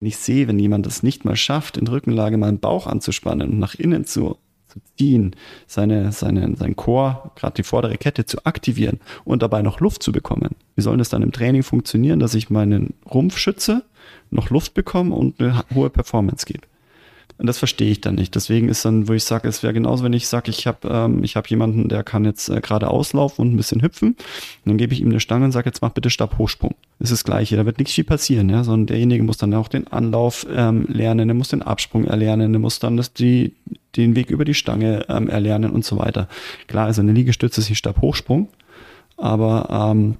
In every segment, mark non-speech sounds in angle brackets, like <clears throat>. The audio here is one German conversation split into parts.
Wenn ich sehe, wenn jemand es nicht mal schafft, in Rückenlage mal den Bauch anzuspannen und nach innen zu, zu ziehen, seine, seine, sein Chor, gerade die vordere Kette zu aktivieren und dabei noch Luft zu bekommen. Wie soll das dann im Training funktionieren, dass ich meinen Rumpf schütze, noch Luft bekomme und eine hohe Performance gebe? Und das verstehe ich dann nicht. Deswegen ist dann, wo ich sage, es wäre genauso, wenn ich sage, ich habe ähm, ich hab jemanden, der kann jetzt äh, gerade auslaufen und ein bisschen hüpfen. Und dann gebe ich ihm eine Stange und sage, jetzt mach bitte Stabhochsprung. Das ist das Gleiche. Da wird nichts viel passieren, ja, sondern derjenige muss dann auch den Anlauf ähm, lernen, der muss den Absprung erlernen, der muss dann das, die, den Weg über die Stange ähm, erlernen und so weiter. Klar, also eine Liegestütze ist ein Stabhochsprung, aber ähm,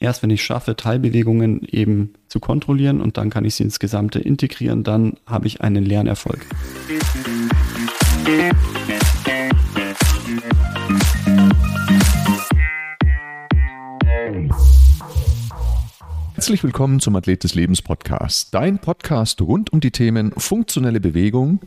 erst wenn ich schaffe, Teilbewegungen eben zu kontrollieren und dann kann ich sie ins Gesamte integrieren, dann habe ich einen Lernerfolg. Herzlich willkommen zum Athlet des Lebens Podcast, dein Podcast rund um die Themen funktionelle Bewegung,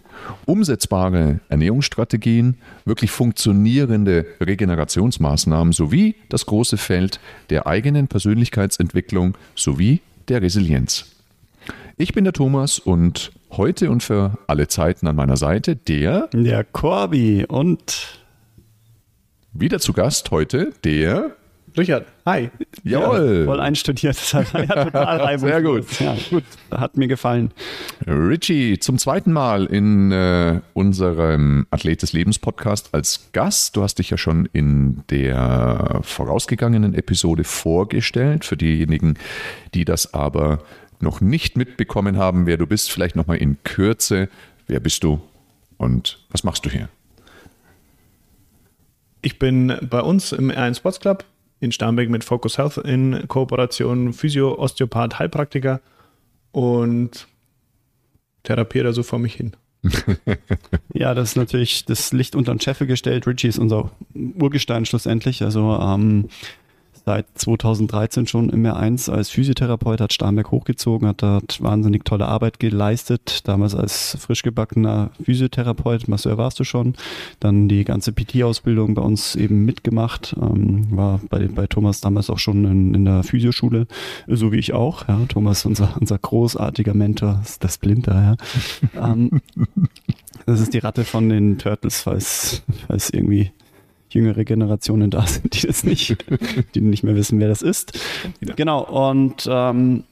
umsetzbare Ernährungsstrategien, wirklich funktionierende Regenerationsmaßnahmen sowie das große Feld der eigenen Persönlichkeitsentwicklung sowie der Resilienz. Ich bin der Thomas und heute und für alle Zeiten an meiner Seite der Der Corby und wieder zu Gast heute der Richard, hi. Jawohl. Ja, voll einstudiert. Das hat ja total <laughs> reibungslos. Sehr gut. Ja, gut. Hat mir gefallen. Richie, zum zweiten Mal in äh, unserem Athlet des Lebens Podcast als Gast. Du hast dich ja schon in der vorausgegangenen Episode vorgestellt. Für diejenigen, die das aber noch nicht mitbekommen haben, wer du bist, vielleicht nochmal in Kürze. Wer bist du und was machst du hier? Ich bin bei uns im R1 Sports Club in Starnberg mit Focus Health in Kooperation Physio, Osteopath, Heilpraktiker und therapiere da so vor mich hin. <laughs> ja, das ist natürlich das Licht unter den Scheffel gestellt. Richie ist unser Urgestein schlussendlich. Also ähm, seit 2013 schon im R1 als Physiotherapeut, hat Starnberg hochgezogen, hat dort wahnsinnig tolle Arbeit geleistet. Damals als frisch gebackener Physiotherapeut, Masseur warst du schon. Dann die ganze PT-Ausbildung bei uns eben mitgemacht. Ähm, war bei, bei Thomas damals auch schon in, in der Physioschule, so wie ich auch. Ja. Thomas, unser, unser großartiger Mentor, ist das Splinter. Ja. <laughs> ähm, das ist die Ratte von den Turtles, falls, falls irgendwie jüngere Generationen da sind, die das nicht, die nicht mehr wissen, wer das ist. Ja. Genau, und ähm,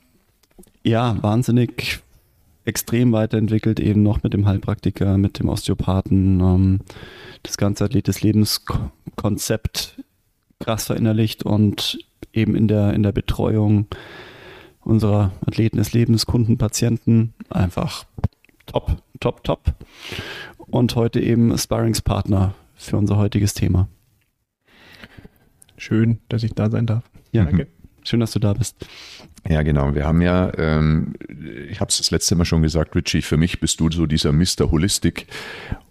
ja, wahnsinnig extrem weiterentwickelt, eben noch mit dem Heilpraktiker, mit dem Osteopathen, ähm, das ganze Athlet des Lebens Konzept krass verinnerlicht und eben in der, in der Betreuung unserer Athleten des Lebens, Kunden, Patienten einfach top, top, top. Und heute eben Sparringspartner für unser heutiges Thema. Schön, dass ich da sein darf. Ja, danke. Schön, dass du da bist. Ja, genau. Wir haben ja, ähm, ich habe es das letzte Mal schon gesagt, Richie, für mich bist du so dieser Mr. Holistic.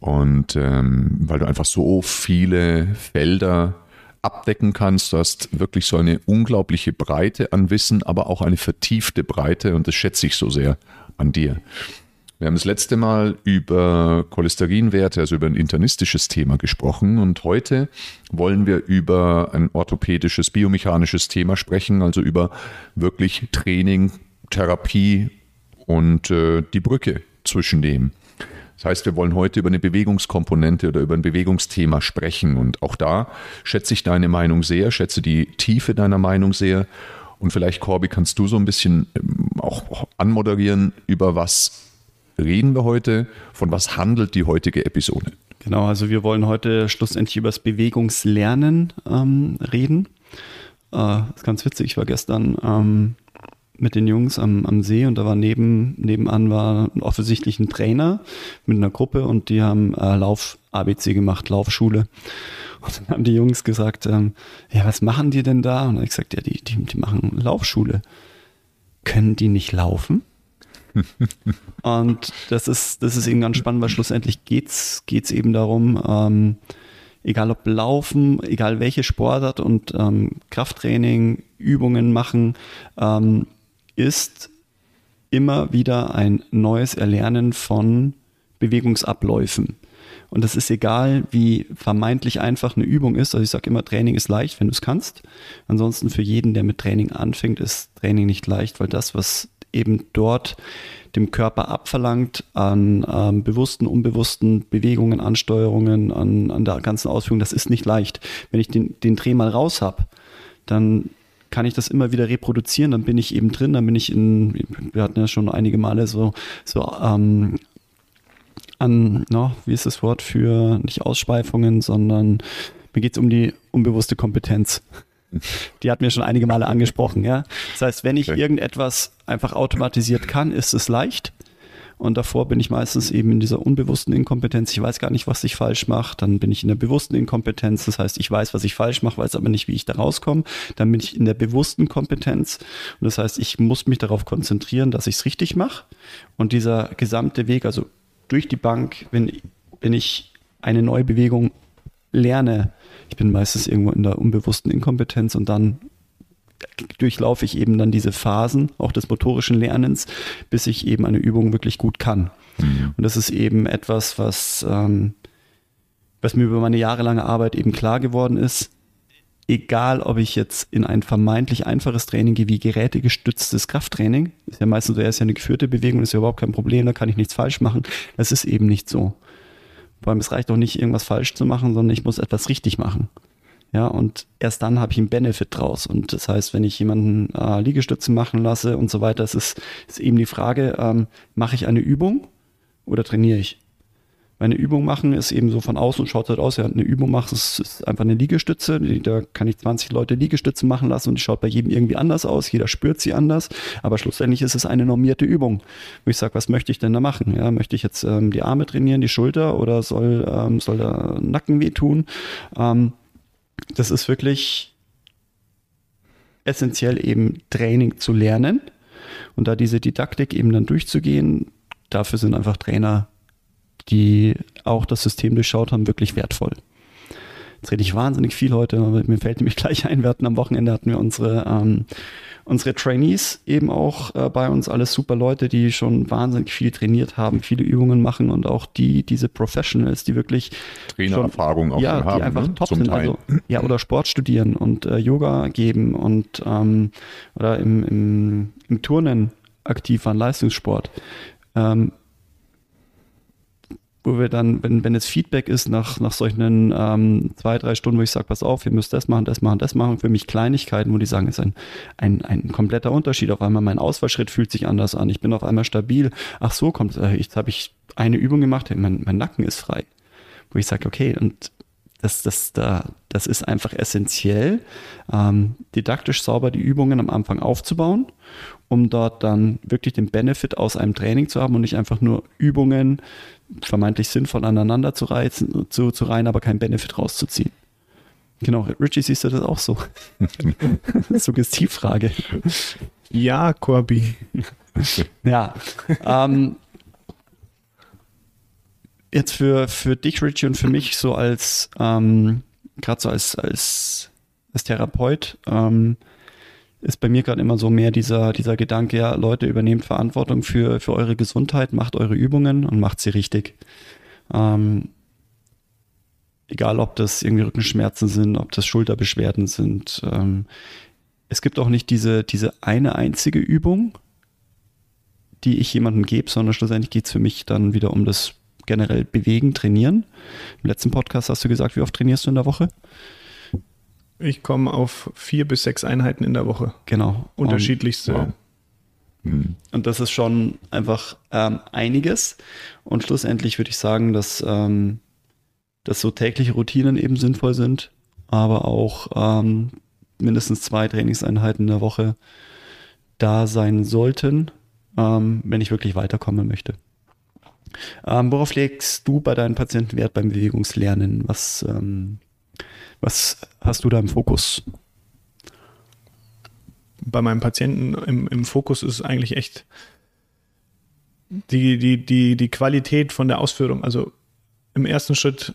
Und ähm, weil du einfach so viele Felder abdecken kannst. Du hast wirklich so eine unglaubliche Breite an Wissen, aber auch eine vertiefte Breite und das schätze ich so sehr an dir. Wir haben das letzte Mal über Cholesterinwerte, also über ein internistisches Thema gesprochen. Und heute wollen wir über ein orthopädisches, biomechanisches Thema sprechen, also über wirklich Training, Therapie und äh, die Brücke zwischen dem. Das heißt, wir wollen heute über eine Bewegungskomponente oder über ein Bewegungsthema sprechen. Und auch da schätze ich deine Meinung sehr, schätze die Tiefe deiner Meinung sehr. Und vielleicht, Corby, kannst du so ein bisschen ähm, auch anmoderieren, über was reden wir heute? Von was handelt die heutige Episode? Genau, also wir wollen heute schlussendlich über das Bewegungslernen ähm, reden. Äh, ist ganz witzig, ich war gestern ähm, mit den Jungs am, am See und da war neben, nebenan war offensichtlich ein Trainer mit einer Gruppe und die haben äh, Lauf-ABC gemacht, Laufschule. Und dann haben die Jungs gesagt, ähm, ja, was machen die denn da? Und dann habe ich gesagt, ja, die, die, die machen Laufschule. Können die nicht laufen? <laughs> und das ist, das ist eben ganz spannend, weil schlussendlich geht es eben darum, ähm, egal ob Laufen, egal welche Sportart und ähm, Krafttraining, Übungen machen, ähm, ist immer wieder ein neues Erlernen von Bewegungsabläufen. Und das ist egal, wie vermeintlich einfach eine Übung ist. Also ich sage immer, Training ist leicht, wenn du es kannst. Ansonsten für jeden, der mit Training anfängt, ist Training nicht leicht, weil das, was eben dort dem Körper abverlangt an ähm, bewussten, unbewussten Bewegungen, Ansteuerungen, an, an der ganzen Ausführung, das ist nicht leicht. Wenn ich den, den Dreh mal raus habe, dann kann ich das immer wieder reproduzieren, dann bin ich eben drin, dann bin ich in, wir hatten ja schon einige Male so, so ähm, an, no, wie ist das Wort für nicht Ausschweifungen, sondern mir geht es um die unbewusste Kompetenz. Die hat mir schon einige Male angesprochen, ja. Das heißt, wenn ich okay. irgendetwas einfach automatisiert kann, ist es leicht. Und davor bin ich meistens eben in dieser unbewussten Inkompetenz. Ich weiß gar nicht, was ich falsch mache. Dann bin ich in der bewussten Inkompetenz. Das heißt, ich weiß, was ich falsch mache, weiß aber nicht, wie ich da rauskomme. Dann bin ich in der bewussten Kompetenz. Und das heißt, ich muss mich darauf konzentrieren, dass ich es richtig mache. Und dieser gesamte Weg, also durch die Bank, wenn, wenn ich eine neue Bewegung lerne, ich bin meistens irgendwo in der unbewussten Inkompetenz und dann durchlaufe ich eben dann diese Phasen auch des motorischen Lernens, bis ich eben eine Übung wirklich gut kann. Mhm. Und das ist eben etwas, was, ähm, was mir über meine jahrelange Arbeit eben klar geworden ist. Egal, ob ich jetzt in ein vermeintlich einfaches Training gehe, wie gerätegestütztes Krafttraining, ist ja meistens so, er ist ja eine geführte Bewegung, ist ja überhaupt kein Problem, da kann ich nichts falsch machen. Das ist eben nicht so. Vor allem, es reicht auch nicht, irgendwas falsch zu machen, sondern ich muss etwas richtig machen. Ja, und erst dann habe ich einen Benefit draus. Und das heißt, wenn ich jemanden äh, Liegestützen machen lasse und so weiter, es ist, ist eben die Frage, ähm, mache ich eine Übung oder trainiere ich? Meine Übung machen ist eben so von außen schaut halt aus, ja, eine Übung macht, ist, ist einfach eine Liegestütze. Da kann ich 20 Leute Liegestützen machen lassen und die schaut bei jedem irgendwie anders aus. Jeder spürt sie anders. Aber schlussendlich ist es eine normierte Übung, wo ich sage, was möchte ich denn da machen? Ja, möchte ich jetzt ähm, die Arme trainieren, die Schulter oder soll, ähm, soll der Nacken wehtun? Ähm, das ist wirklich essentiell eben Training zu lernen und da diese Didaktik eben dann durchzugehen, dafür sind einfach Trainer die auch das System durchschaut haben, wirklich wertvoll. Jetzt rede ich wahnsinnig viel heute, aber mir fällt nämlich <laughs> gleich ein, wir hatten am Wochenende hatten wir unsere, ähm, unsere Trainees eben auch äh, bei uns, alles super Leute, die schon wahnsinnig viel trainiert haben, viele Übungen machen und auch die, diese Professionals, die wirklich Trainererfahrung auch ja, haben, die einfach ne? top sind, also, ja, oder Sport studieren und äh, Yoga geben und ähm, oder im, im, im Turnen aktiv waren, Leistungssport. Ähm, wo wir dann, wenn, wenn es Feedback ist nach, nach solchen ähm, zwei, drei Stunden, wo ich sage, pass auf, ihr müsst das machen, das machen, das machen, für mich Kleinigkeiten, wo die sagen, ist ein, ein, ein kompletter Unterschied. Auf einmal mein Ausfallschritt fühlt sich anders an, ich bin auf einmal stabil. Ach so, kommt, äh, jetzt habe ich eine Übung gemacht, mein, mein Nacken ist frei. Wo ich sage, okay, und das, das, da, das ist einfach essentiell, ähm, didaktisch sauber die Übungen am Anfang aufzubauen, um dort dann wirklich den Benefit aus einem Training zu haben und nicht einfach nur Übungen vermeintlich sinnvoll aneinander zu reizen, zu, zu reihen, aber keinen Benefit rauszuziehen. Genau, Richie, siehst du das auch so? <laughs> Suggestivfrage. Ja, Corby. ja. Ähm, jetzt für, für dich, Richie, und für mich so als, ähm, gerade so als, als, als Therapeut, ähm, ist bei mir gerade immer so mehr dieser, dieser Gedanke, ja, Leute, übernehmt Verantwortung für, für eure Gesundheit, macht eure Übungen und macht sie richtig. Ähm, egal, ob das irgendwie Rückenschmerzen sind, ob das Schulterbeschwerden sind. Ähm, es gibt auch nicht diese, diese eine einzige Übung, die ich jemandem gebe, sondern schlussendlich geht es für mich dann wieder um das generell Bewegen, Trainieren. Im letzten Podcast hast du gesagt, wie oft trainierst du in der Woche? Ich komme auf vier bis sechs Einheiten in der Woche. Genau. Unterschiedlichste. Wow. Hm. Und das ist schon einfach ähm, einiges. Und schlussendlich würde ich sagen, dass, ähm, dass so tägliche Routinen eben sinnvoll sind, aber auch ähm, mindestens zwei Trainingseinheiten in der Woche da sein sollten, ähm, wenn ich wirklich weiterkommen möchte. Ähm, worauf legst du bei deinen Patienten Wert beim Bewegungslernen? Was, ähm, was hast du da im Fokus? Bei meinem Patienten im, im Fokus ist eigentlich echt die, die, die, die Qualität von der Ausführung. Also im ersten Schritt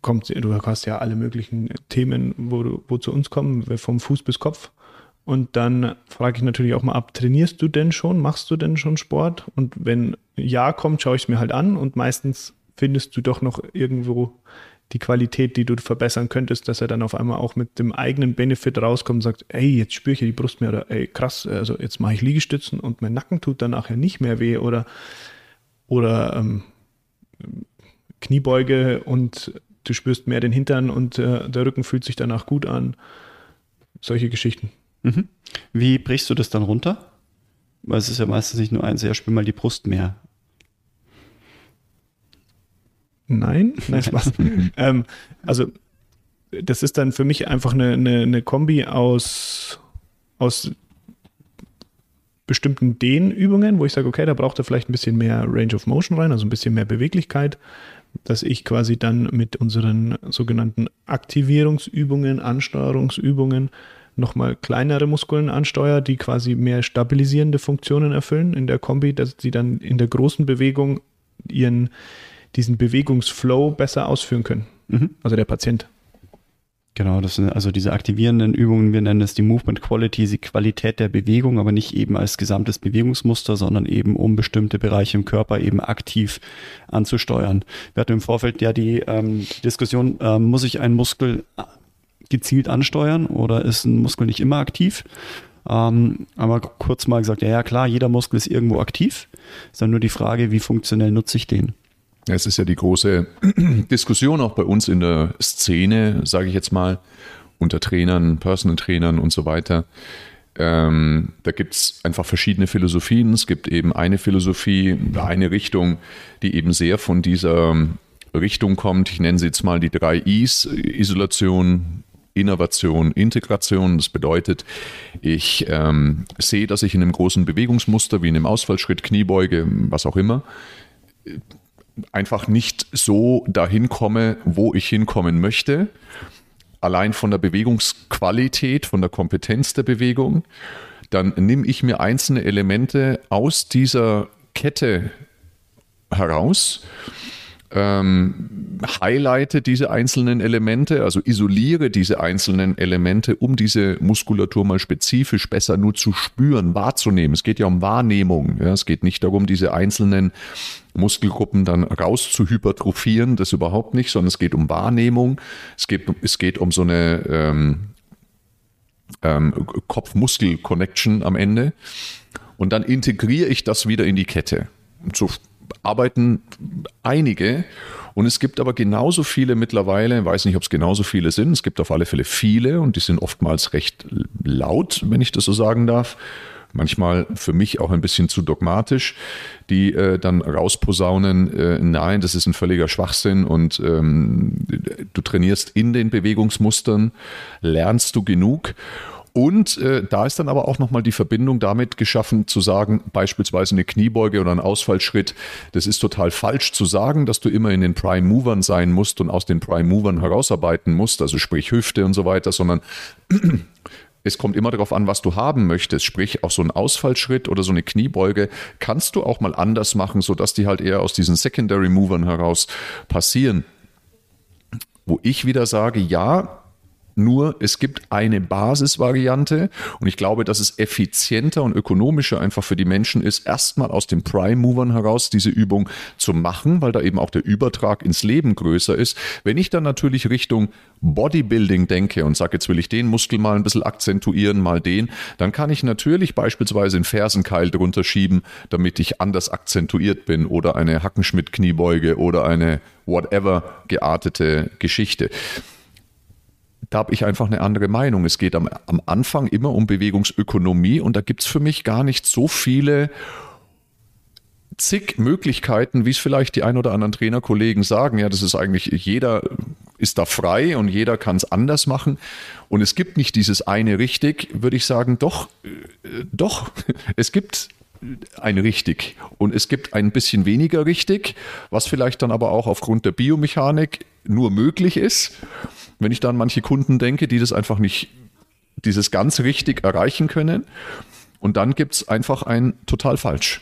kommt, du hast ja alle möglichen Themen, wo, wo zu uns kommen, vom Fuß bis Kopf. Und dann frage ich natürlich auch mal ab, trainierst du denn schon? Machst du denn schon Sport? Und wenn ja kommt, schaue ich es mir halt an und meistens findest du doch noch irgendwo die Qualität, die du verbessern könntest, dass er dann auf einmal auch mit dem eigenen Benefit rauskommt und sagt, ey, jetzt spüre ich ja die Brust mehr oder ey, krass, also jetzt mache ich Liegestützen und mein Nacken tut dann nachher nicht mehr weh oder, oder ähm, Kniebeuge und du spürst mehr den Hintern und äh, der Rücken fühlt sich danach gut an. Solche Geschichten. Mhm. Wie brichst du das dann runter? Weil es ist ja meistens nicht nur eins, ja, spür mal die Brust mehr. Nein, <laughs> nein, Spaß. <laughs> ähm, also, das ist dann für mich einfach eine, eine, eine Kombi aus, aus bestimmten Dehnübungen, wo ich sage, okay, da braucht er vielleicht ein bisschen mehr Range of Motion rein, also ein bisschen mehr Beweglichkeit, dass ich quasi dann mit unseren sogenannten Aktivierungsübungen, Ansteuerungsübungen nochmal kleinere Muskeln ansteuere, die quasi mehr stabilisierende Funktionen erfüllen in der Kombi, dass sie dann in der großen Bewegung ihren, diesen Bewegungsflow besser ausführen können. Mhm. Also der Patient. Genau, das sind also diese aktivierenden Übungen, wir nennen es die Movement Quality, die Qualität der Bewegung, aber nicht eben als gesamtes Bewegungsmuster, sondern eben um bestimmte Bereiche im Körper eben aktiv anzusteuern. Wir hatten im Vorfeld ja die ähm, Diskussion, äh, muss ich einen Muskel gezielt ansteuern oder ist ein Muskel nicht immer aktiv? Ähm, aber kurz mal gesagt, ja, ja klar, jeder Muskel ist irgendwo aktiv, ist dann nur die Frage, wie funktionell nutze ich den? Es ist ja die große <clears throat> Diskussion auch bei uns in der Szene, sage ich jetzt mal, unter Trainern, Personal Trainern und so weiter. Ähm, da gibt es einfach verschiedene Philosophien. Es gibt eben eine Philosophie, eine Richtung, die eben sehr von dieser Richtung kommt. Ich nenne sie jetzt mal die drei Is, Isolation, Innovation, Integration. Das bedeutet, ich ähm, sehe, dass ich in einem großen Bewegungsmuster wie in einem Ausfallschritt, Kniebeuge, was auch immer, einfach nicht so dahin komme, wo ich hinkommen möchte. Allein von der Bewegungsqualität, von der Kompetenz der Bewegung. Dann nehme ich mir einzelne Elemente aus dieser Kette heraus ähm, highlighte diese einzelnen Elemente, also isoliere diese einzelnen Elemente, um diese Muskulatur mal spezifisch besser nur zu spüren, wahrzunehmen. Es geht ja um Wahrnehmung. Ja, es geht nicht darum, diese einzelnen Muskelgruppen dann raus zu hypertrophieren, das überhaupt nicht, sondern es geht um Wahrnehmung. Es geht, es geht um so eine ähm, ähm, Kopf-Muskel-Connection am Ende. Und dann integriere ich das wieder in die Kette. So arbeiten einige. Und es gibt aber genauso viele mittlerweile, ich weiß nicht, ob es genauso viele sind, es gibt auf alle Fälle viele und die sind oftmals recht laut, wenn ich das so sagen darf. Manchmal für mich auch ein bisschen zu dogmatisch, die äh, dann rausposaunen, äh, nein, das ist ein völliger Schwachsinn und ähm, du trainierst in den Bewegungsmustern, lernst du genug und äh, da ist dann aber auch nochmal die Verbindung damit geschaffen, zu sagen, beispielsweise eine Kniebeuge oder ein Ausfallschritt, das ist total falsch zu sagen, dass du immer in den Prime Movern sein musst und aus den Prime Movern herausarbeiten musst, also sprich Hüfte und so weiter, sondern <clears throat> es kommt immer darauf an, was du haben möchtest. Sprich, auch so ein Ausfallschritt oder so eine Kniebeuge kannst du auch mal anders machen, sodass die halt eher aus diesen Secondary Movern heraus passieren. Wo ich wieder sage, ja, nur es gibt eine Basisvariante und ich glaube, dass es effizienter und ökonomischer einfach für die Menschen ist, erstmal aus den Prime-Movern heraus diese Übung zu machen, weil da eben auch der Übertrag ins Leben größer ist. Wenn ich dann natürlich Richtung Bodybuilding denke und sage, jetzt will ich den Muskel mal ein bisschen akzentuieren, mal den, dann kann ich natürlich beispielsweise einen Fersenkeil drunter schieben, damit ich anders akzentuiert bin oder eine Hackenschmidt-Kniebeuge oder eine whatever geartete Geschichte da habe ich einfach eine andere Meinung. Es geht am, am Anfang immer um Bewegungsökonomie und da gibt es für mich gar nicht so viele zig Möglichkeiten, wie es vielleicht die ein oder anderen Trainerkollegen sagen. Ja, das ist eigentlich, jeder ist da frei und jeder kann es anders machen. Und es gibt nicht dieses eine richtig, würde ich sagen, doch, äh, doch, <laughs> es gibt ein richtig und es gibt ein bisschen weniger richtig, was vielleicht dann aber auch aufgrund der Biomechanik nur möglich ist. Wenn ich dann an manche Kunden denke, die das einfach nicht, dieses ganz richtig erreichen können. Und dann gibt es einfach ein total falsch.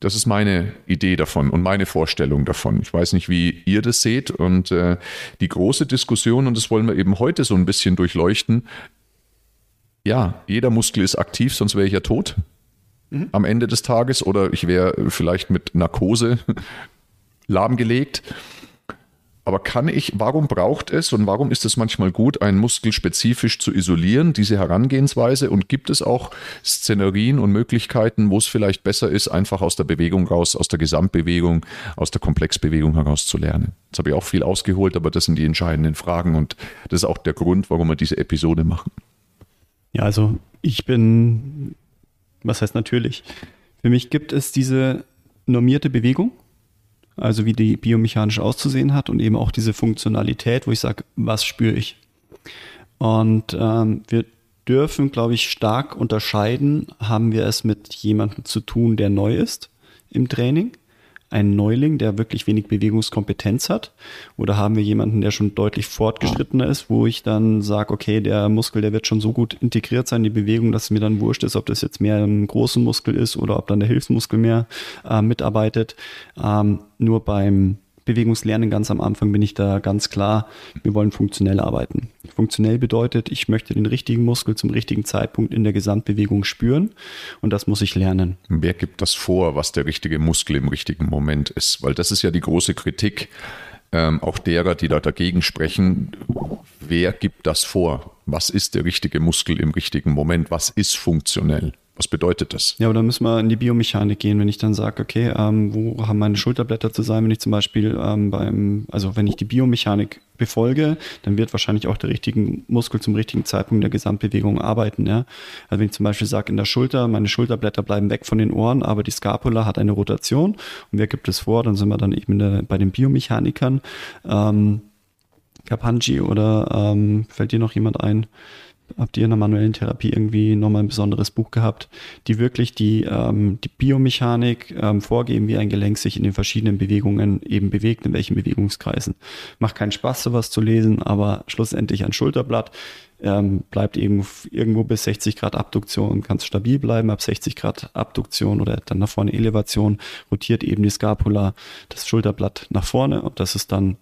Das ist meine Idee davon und meine Vorstellung davon. Ich weiß nicht, wie ihr das seht. Und äh, die große Diskussion, und das wollen wir eben heute so ein bisschen durchleuchten, ja, jeder Muskel ist aktiv, sonst wäre ich ja tot mhm. am Ende des Tages oder ich wäre vielleicht mit Narkose <laughs> lahmgelegt. Aber kann ich, warum braucht es und warum ist es manchmal gut, einen Muskel spezifisch zu isolieren, diese Herangehensweise? Und gibt es auch Szenerien und Möglichkeiten, wo es vielleicht besser ist, einfach aus der Bewegung raus, aus der Gesamtbewegung, aus der Komplexbewegung heraus zu lernen? Jetzt habe ich auch viel ausgeholt, aber das sind die entscheidenden Fragen und das ist auch der Grund, warum wir diese Episode machen. Ja, also ich bin, was heißt natürlich? Für mich gibt es diese normierte Bewegung also wie die biomechanisch auszusehen hat und eben auch diese Funktionalität, wo ich sage, was spüre ich. Und ähm, wir dürfen, glaube ich, stark unterscheiden, haben wir es mit jemandem zu tun, der neu ist im Training ein Neuling, der wirklich wenig Bewegungskompetenz hat? Oder haben wir jemanden, der schon deutlich fortgeschrittener ist, wo ich dann sage, okay, der Muskel, der wird schon so gut integriert sein, die Bewegung, dass es mir dann wurscht ist, ob das jetzt mehr ein großen Muskel ist oder ob dann der Hilfsmuskel mehr äh, mitarbeitet. Ähm, nur beim Bewegungslernen ganz am Anfang bin ich da ganz klar, wir wollen funktionell arbeiten. Funktionell bedeutet, ich möchte den richtigen Muskel zum richtigen Zeitpunkt in der Gesamtbewegung spüren und das muss ich lernen. Wer gibt das vor, was der richtige Muskel im richtigen Moment ist? Weil das ist ja die große Kritik ähm, auch derer, die da dagegen sprechen. Wer gibt das vor? Was ist der richtige Muskel im richtigen Moment? Was ist funktionell? Was bedeutet das? Ja, aber dann müssen wir in die Biomechanik gehen, wenn ich dann sage, okay, ähm, wo haben meine Schulterblätter zu sein, wenn ich zum Beispiel ähm, beim, also wenn ich die Biomechanik befolge, dann wird wahrscheinlich auch der richtige Muskel zum richtigen Zeitpunkt der Gesamtbewegung arbeiten. Ja? Also wenn ich zum Beispiel sage, in der Schulter, meine Schulterblätter bleiben weg von den Ohren, aber die Scapula hat eine Rotation und wer gibt es vor, dann sind wir dann eben der, bei den Biomechanikern. Ähm, Kapanji oder ähm, fällt dir noch jemand ein? Habt ihr in der manuellen Therapie irgendwie nochmal ein besonderes Buch gehabt, die wirklich die, ähm, die Biomechanik ähm, vorgeben, wie ein Gelenk sich in den verschiedenen Bewegungen eben bewegt, in welchen Bewegungskreisen. Macht keinen Spaß, sowas zu lesen, aber schlussendlich ein Schulterblatt ähm, bleibt eben irgendwo bis 60 Grad Abduktion, kann stabil bleiben, ab 60 Grad Abduktion oder dann nach vorne Elevation, rotiert eben die Scapula, das Schulterblatt nach vorne und das ist dann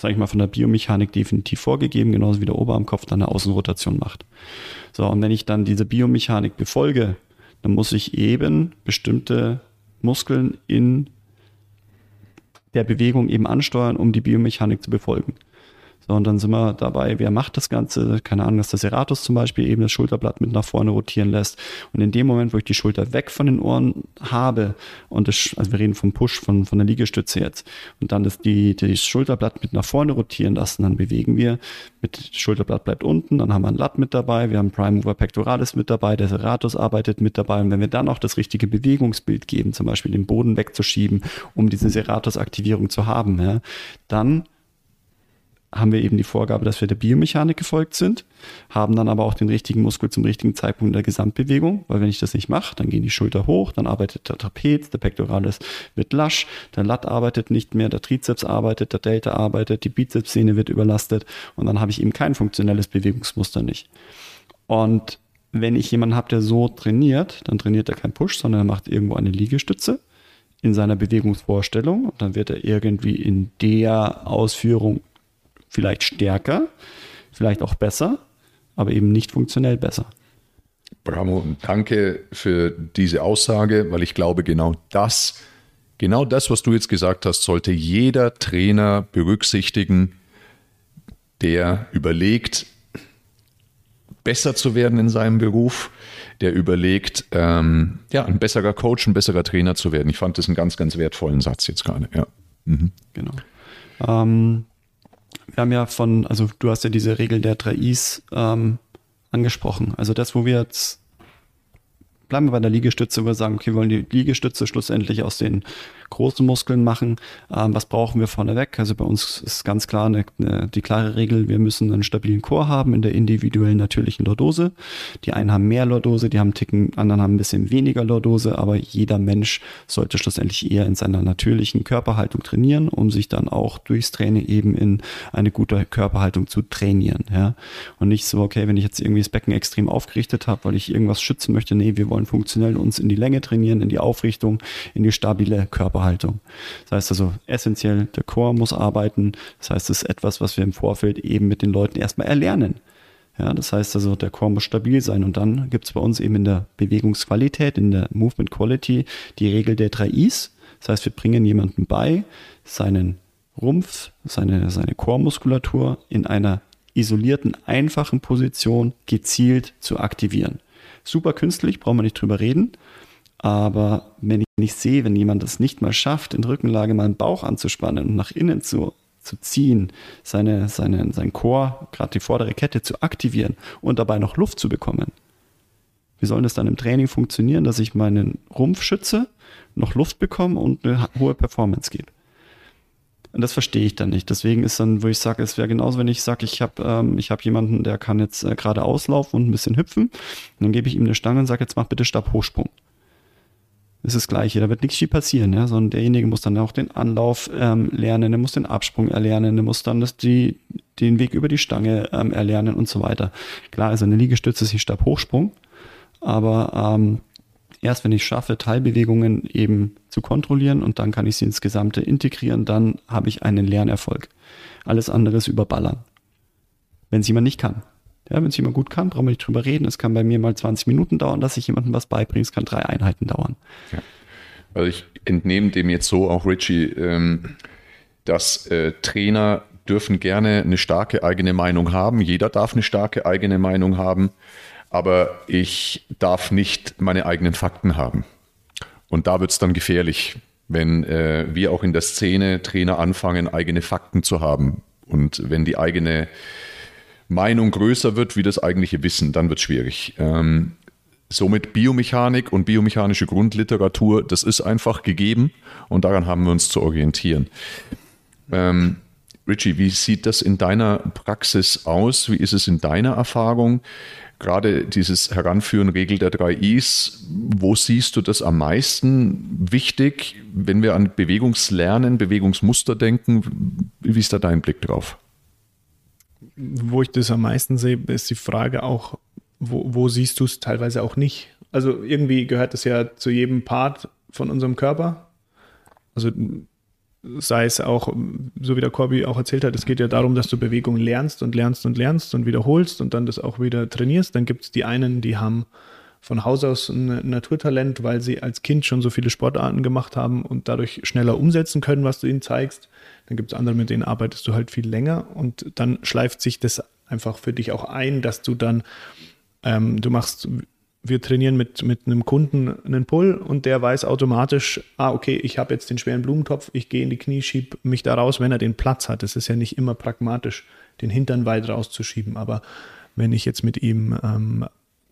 sage ich mal, von der Biomechanik definitiv vorgegeben, genauso wie der Oberarmkopf dann eine Außenrotation macht. So, und wenn ich dann diese Biomechanik befolge, dann muss ich eben bestimmte Muskeln in der Bewegung eben ansteuern, um die Biomechanik zu befolgen. So, und dann sind wir dabei, wer macht das Ganze? Keine Ahnung, dass der Serratus zum Beispiel eben das Schulterblatt mit nach vorne rotieren lässt. Und in dem Moment, wo ich die Schulter weg von den Ohren habe, und das, also wir reden vom Push, von, von der Liegestütze jetzt, und dann das, die, das Schulterblatt mit nach vorne rotieren lassen, dann bewegen wir mit, das Schulterblatt bleibt unten, dann haben wir ein Lat mit dabei, wir haben Prime Mover Pectoralis mit dabei, der Serratus arbeitet mit dabei. Und wenn wir dann auch das richtige Bewegungsbild geben, zum Beispiel den Boden wegzuschieben, um diese Serratus-Aktivierung zu haben, ja, dann haben wir eben die Vorgabe, dass wir der Biomechanik gefolgt sind, haben dann aber auch den richtigen Muskel zum richtigen Zeitpunkt der Gesamtbewegung, weil wenn ich das nicht mache, dann gehen die Schulter hoch, dann arbeitet der Trapez, der Pectoralis wird lasch, der Lat arbeitet nicht mehr, der Trizeps arbeitet, der Delta arbeitet, die Bizepssehne wird überlastet und dann habe ich eben kein funktionelles Bewegungsmuster nicht. Und wenn ich jemanden habe, der so trainiert, dann trainiert er kein Push, sondern er macht irgendwo eine Liegestütze in seiner Bewegungsvorstellung und dann wird er irgendwie in der Ausführung vielleicht stärker, vielleicht auch besser, aber eben nicht funktionell besser. Bravo und danke für diese Aussage, weil ich glaube, genau das, genau das, was du jetzt gesagt hast, sollte jeder Trainer berücksichtigen, der überlegt, besser zu werden in seinem Beruf, der überlegt, ähm, ja, ein besserer Coach, ein besserer Trainer zu werden. Ich fand das einen ganz, ganz wertvollen Satz jetzt gerade. Ja. Mhm. Genau. Ähm, wir haben ja von, also du hast ja diese Regel der drei Is ähm, angesprochen. Also das, wo wir jetzt bleiben wir bei der Liegestütze, wo wir sagen, okay, wir wollen die Liegestütze schlussendlich aus den großen Muskeln machen. Ähm, was brauchen wir vorneweg? Also bei uns ist ganz klar eine, eine, die klare Regel, wir müssen einen stabilen Chor haben in der individuellen natürlichen Lordose. Die einen haben mehr Lordose, die haben einen Ticken, anderen haben ein bisschen weniger Lordose, aber jeder Mensch sollte schlussendlich eher in seiner natürlichen Körperhaltung trainieren, um sich dann auch durchs Training eben in eine gute Körperhaltung zu trainieren. Ja? Und nicht so, okay, wenn ich jetzt irgendwie das Becken extrem aufgerichtet habe, weil ich irgendwas schützen möchte, nee, wir wollen funktionell uns in die Länge trainieren, in die Aufrichtung, in die stabile Körperhaltung. Körperhaltung. Das heißt also essentiell, der Chor muss arbeiten. Das heißt, es ist etwas, was wir im Vorfeld eben mit den Leuten erstmal erlernen. Ja, das heißt also, der Chor muss stabil sein. Und dann gibt es bei uns eben in der Bewegungsqualität, in der Movement Quality, die Regel der drei Is. Das heißt, wir bringen jemandem bei, seinen Rumpf, seine, seine Chormuskulatur in einer isolierten, einfachen Position gezielt zu aktivieren. Super künstlich, brauchen wir nicht drüber reden. Aber wenn ich nicht sehe, wenn jemand das nicht mal schafft, in Rückenlage mal den Bauch anzuspannen und nach innen zu, zu ziehen, seine, seine, sein Chor, gerade die vordere Kette zu aktivieren und dabei noch Luft zu bekommen. Wie soll das dann im Training funktionieren, dass ich meinen Rumpf schütze, noch Luft bekomme und eine hohe Performance gebe? Und das verstehe ich dann nicht. Deswegen ist dann, wo ich sage, es wäre genauso, wenn ich sage, ich habe ähm, hab jemanden, der kann jetzt äh, gerade auslaufen und ein bisschen hüpfen. Und dann gebe ich ihm eine Stange und sage, jetzt mach bitte Stabhochsprung. Das ist das Gleiche, da wird nichts viel passieren, ja, sondern derjenige muss dann auch den Anlauf ähm, lernen, der muss den Absprung erlernen, der muss dann das, die, den Weg über die Stange ähm, erlernen und so weiter. Klar, also eine Liegestütze ist ein Stabhochsprung, aber ähm, erst wenn ich schaffe, Teilbewegungen eben zu kontrollieren und dann kann ich sie ins Gesamte integrieren, dann habe ich einen Lernerfolg. Alles andere ist überballern. Wenn es jemand nicht kann. Ja, wenn es jemand gut kann, brauchen wir nicht drüber reden. Es kann bei mir mal 20 Minuten dauern, dass ich jemandem was beibringe. Es kann drei Einheiten dauern. Ja. Also ich entnehme dem jetzt so auch, Richie, ähm, dass äh, Trainer dürfen gerne eine starke eigene Meinung haben. Jeder darf eine starke eigene Meinung haben aber ich darf nicht meine eigenen Fakten haben. Und da wird es dann gefährlich, wenn äh, wir auch in der Szene Trainer anfangen, eigene Fakten zu haben. Und wenn die eigene Meinung größer wird wie das eigentliche Wissen, dann wird es schwierig. Ähm, somit Biomechanik und biomechanische Grundliteratur, das ist einfach gegeben und daran haben wir uns zu orientieren. Ähm, Richie, wie sieht das in deiner Praxis aus? Wie ist es in deiner Erfahrung? gerade dieses Heranführen Regel der drei Is, wo siehst du das am meisten wichtig, wenn wir an Bewegungslernen, Bewegungsmuster denken? Wie ist da dein Blick drauf? Wo ich das am meisten sehe, ist die Frage auch, wo, wo siehst du es teilweise auch nicht? Also irgendwie gehört das ja zu jedem Part von unserem Körper. Also sei es auch, so wie der Corby auch erzählt hat, es geht ja darum, dass du Bewegung lernst und lernst und lernst und wiederholst und dann das auch wieder trainierst. Dann gibt es die einen, die haben von Haus aus ein Naturtalent, weil sie als Kind schon so viele Sportarten gemacht haben und dadurch schneller umsetzen können, was du ihnen zeigst. Dann gibt es andere, mit denen arbeitest du halt viel länger und dann schleift sich das einfach für dich auch ein, dass du dann, ähm, du machst wir trainieren mit, mit einem Kunden einen Pull und der weiß automatisch, ah, okay, ich habe jetzt den schweren Blumentopf, ich gehe in die Knie, schiebe mich da raus, wenn er den Platz hat. Es ist ja nicht immer pragmatisch, den Hintern weit rauszuschieben, aber wenn ich jetzt mit ihm, ähm,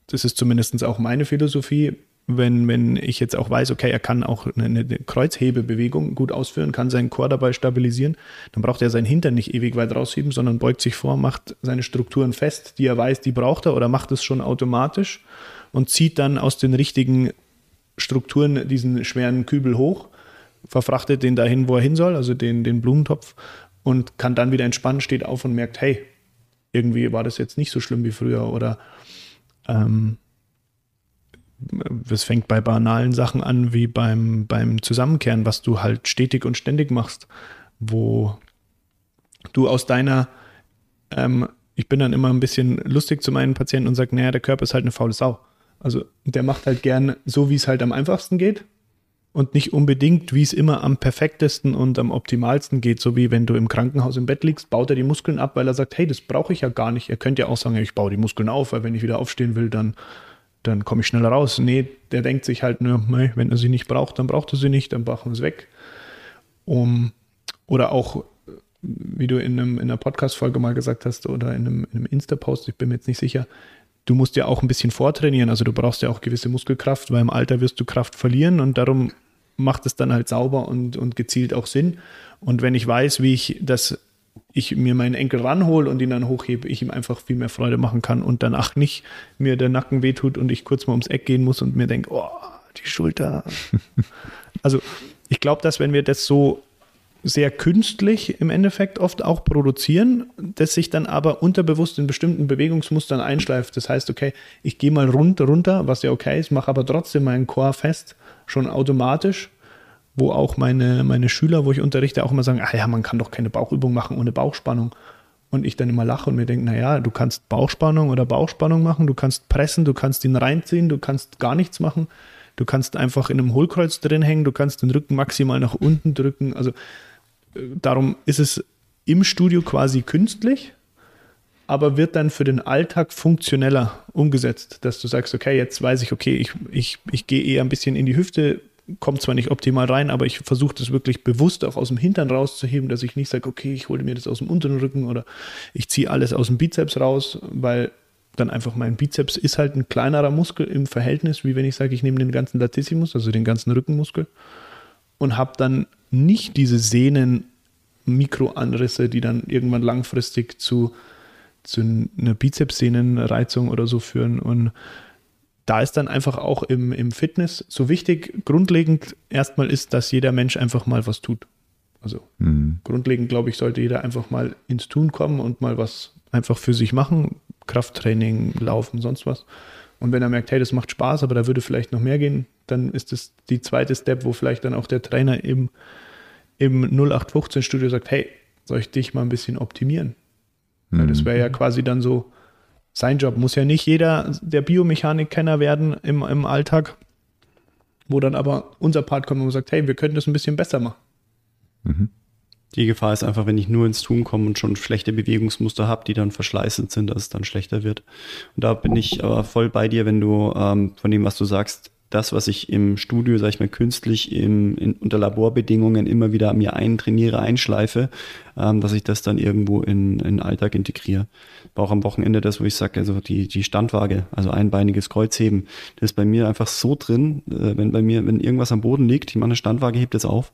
das ist zumindest auch meine Philosophie, wenn, wenn ich jetzt auch weiß, okay, er kann auch eine, eine Kreuzhebebewegung gut ausführen, kann seinen Chor dabei stabilisieren, dann braucht er seinen Hintern nicht ewig weit rausschieben, sondern beugt sich vor, macht seine Strukturen fest, die er weiß, die braucht er oder macht es schon automatisch und zieht dann aus den richtigen Strukturen diesen schweren Kübel hoch, verfrachtet den dahin, wo er hin soll, also den, den Blumentopf, und kann dann wieder entspannen, steht auf und merkt, hey, irgendwie war das jetzt nicht so schlimm wie früher oder ähm, es fängt bei banalen Sachen an, wie beim, beim Zusammenkehren, was du halt stetig und ständig machst, wo du aus deiner, ähm, ich bin dann immer ein bisschen lustig zu meinen Patienten und sage, naja, der Körper ist halt eine faule Sau. Also der macht halt gern so, wie es halt am einfachsten geht und nicht unbedingt, wie es immer am perfektesten und am optimalsten geht, so wie wenn du im Krankenhaus im Bett liegst, baut er die Muskeln ab, weil er sagt, hey, das brauche ich ja gar nicht. Er könnte ja auch sagen, ich baue die Muskeln auf, weil wenn ich wieder aufstehen will, dann, dann komme ich schneller raus. Nee, der denkt sich halt nur, wenn er sie nicht braucht, dann braucht er sie nicht, dann brauchen wir es weg. Um, oder auch, wie du in, einem, in einer Podcast-Folge mal gesagt hast oder in einem, in einem Insta-Post, ich bin mir jetzt nicht sicher, du musst ja auch ein bisschen vortrainieren. Also du brauchst ja auch gewisse Muskelkraft, weil im Alter wirst du Kraft verlieren und darum macht es dann halt sauber und, und gezielt auch Sinn. Und wenn ich weiß, wie ich das, ich mir meinen Enkel ranhole und ihn dann hochhebe, ich ihm einfach viel mehr Freude machen kann und danach nicht mir der Nacken wehtut und ich kurz mal ums Eck gehen muss und mir denke, oh, die Schulter. <laughs> also ich glaube, dass wenn wir das so sehr künstlich im Endeffekt oft auch produzieren, das sich dann aber unterbewusst in bestimmten Bewegungsmustern einschleift. Das heißt, okay, ich gehe mal runter, runter, was ja okay ist, mache aber trotzdem meinen Chor fest, schon automatisch, wo auch meine, meine Schüler, wo ich unterrichte, auch immer sagen, ah ja, man kann doch keine Bauchübung machen ohne Bauchspannung. Und ich dann immer lache und mir denke, naja, du kannst Bauchspannung oder Bauchspannung machen, du kannst pressen, du kannst ihn reinziehen, du kannst gar nichts machen. Du kannst einfach in einem Hohlkreuz drin hängen, du kannst den Rücken maximal nach unten drücken. Also darum ist es im Studio quasi künstlich, aber wird dann für den Alltag funktioneller umgesetzt, dass du sagst, okay, jetzt weiß ich, okay, ich, ich, ich gehe eher ein bisschen in die Hüfte, kommt zwar nicht optimal rein, aber ich versuche das wirklich bewusst auch aus dem Hintern rauszuheben, dass ich nicht sage, okay, ich hole mir das aus dem unteren Rücken oder ich ziehe alles aus dem Bizeps raus, weil dann einfach mein Bizeps ist halt ein kleinerer Muskel im Verhältnis, wie wenn ich sage, ich nehme den ganzen Latissimus, also den ganzen Rückenmuskel und habe dann nicht diese Sehnen Mikroanrisse, die dann irgendwann langfristig zu, zu einer Bizepssehnenreizung oder so führen und da ist dann einfach auch im, im Fitness so wichtig, grundlegend erstmal ist, dass jeder Mensch einfach mal was tut. Also mhm. grundlegend, glaube ich, sollte jeder einfach mal ins Tun kommen und mal was einfach für sich machen. Krafttraining, Laufen, sonst was. Und wenn er merkt, hey, das macht Spaß, aber da würde vielleicht noch mehr gehen, dann ist das die zweite Step, wo vielleicht dann auch der Trainer im, im 0815-Studio sagt, hey, soll ich dich mal ein bisschen optimieren? Mhm. das wäre ja quasi dann so, sein Job. Muss ja nicht jeder der Biomechanik-Kenner werden im, im Alltag, wo dann aber unser Part kommt und sagt, hey, wir könnten das ein bisschen besser machen. Mhm. Die Gefahr ist einfach, wenn ich nur ins Tun komme und schon schlechte Bewegungsmuster habe, die dann verschleißend sind, dass es dann schlechter wird. Und da bin ich aber voll bei dir, wenn du ähm, von dem, was du sagst, das, was ich im Studio, sag ich mal, künstlich im, in, unter Laborbedingungen immer wieder mir eintrainiere, einschleife, ähm, dass ich das dann irgendwo in, in den Alltag integriere. War auch am Wochenende das, wo ich sage, also die, die Standwaage, also einbeiniges Kreuzheben, das ist bei mir einfach so drin, äh, wenn bei mir, wenn irgendwas am Boden liegt, ich mache eine Standwaage, hebt das auf.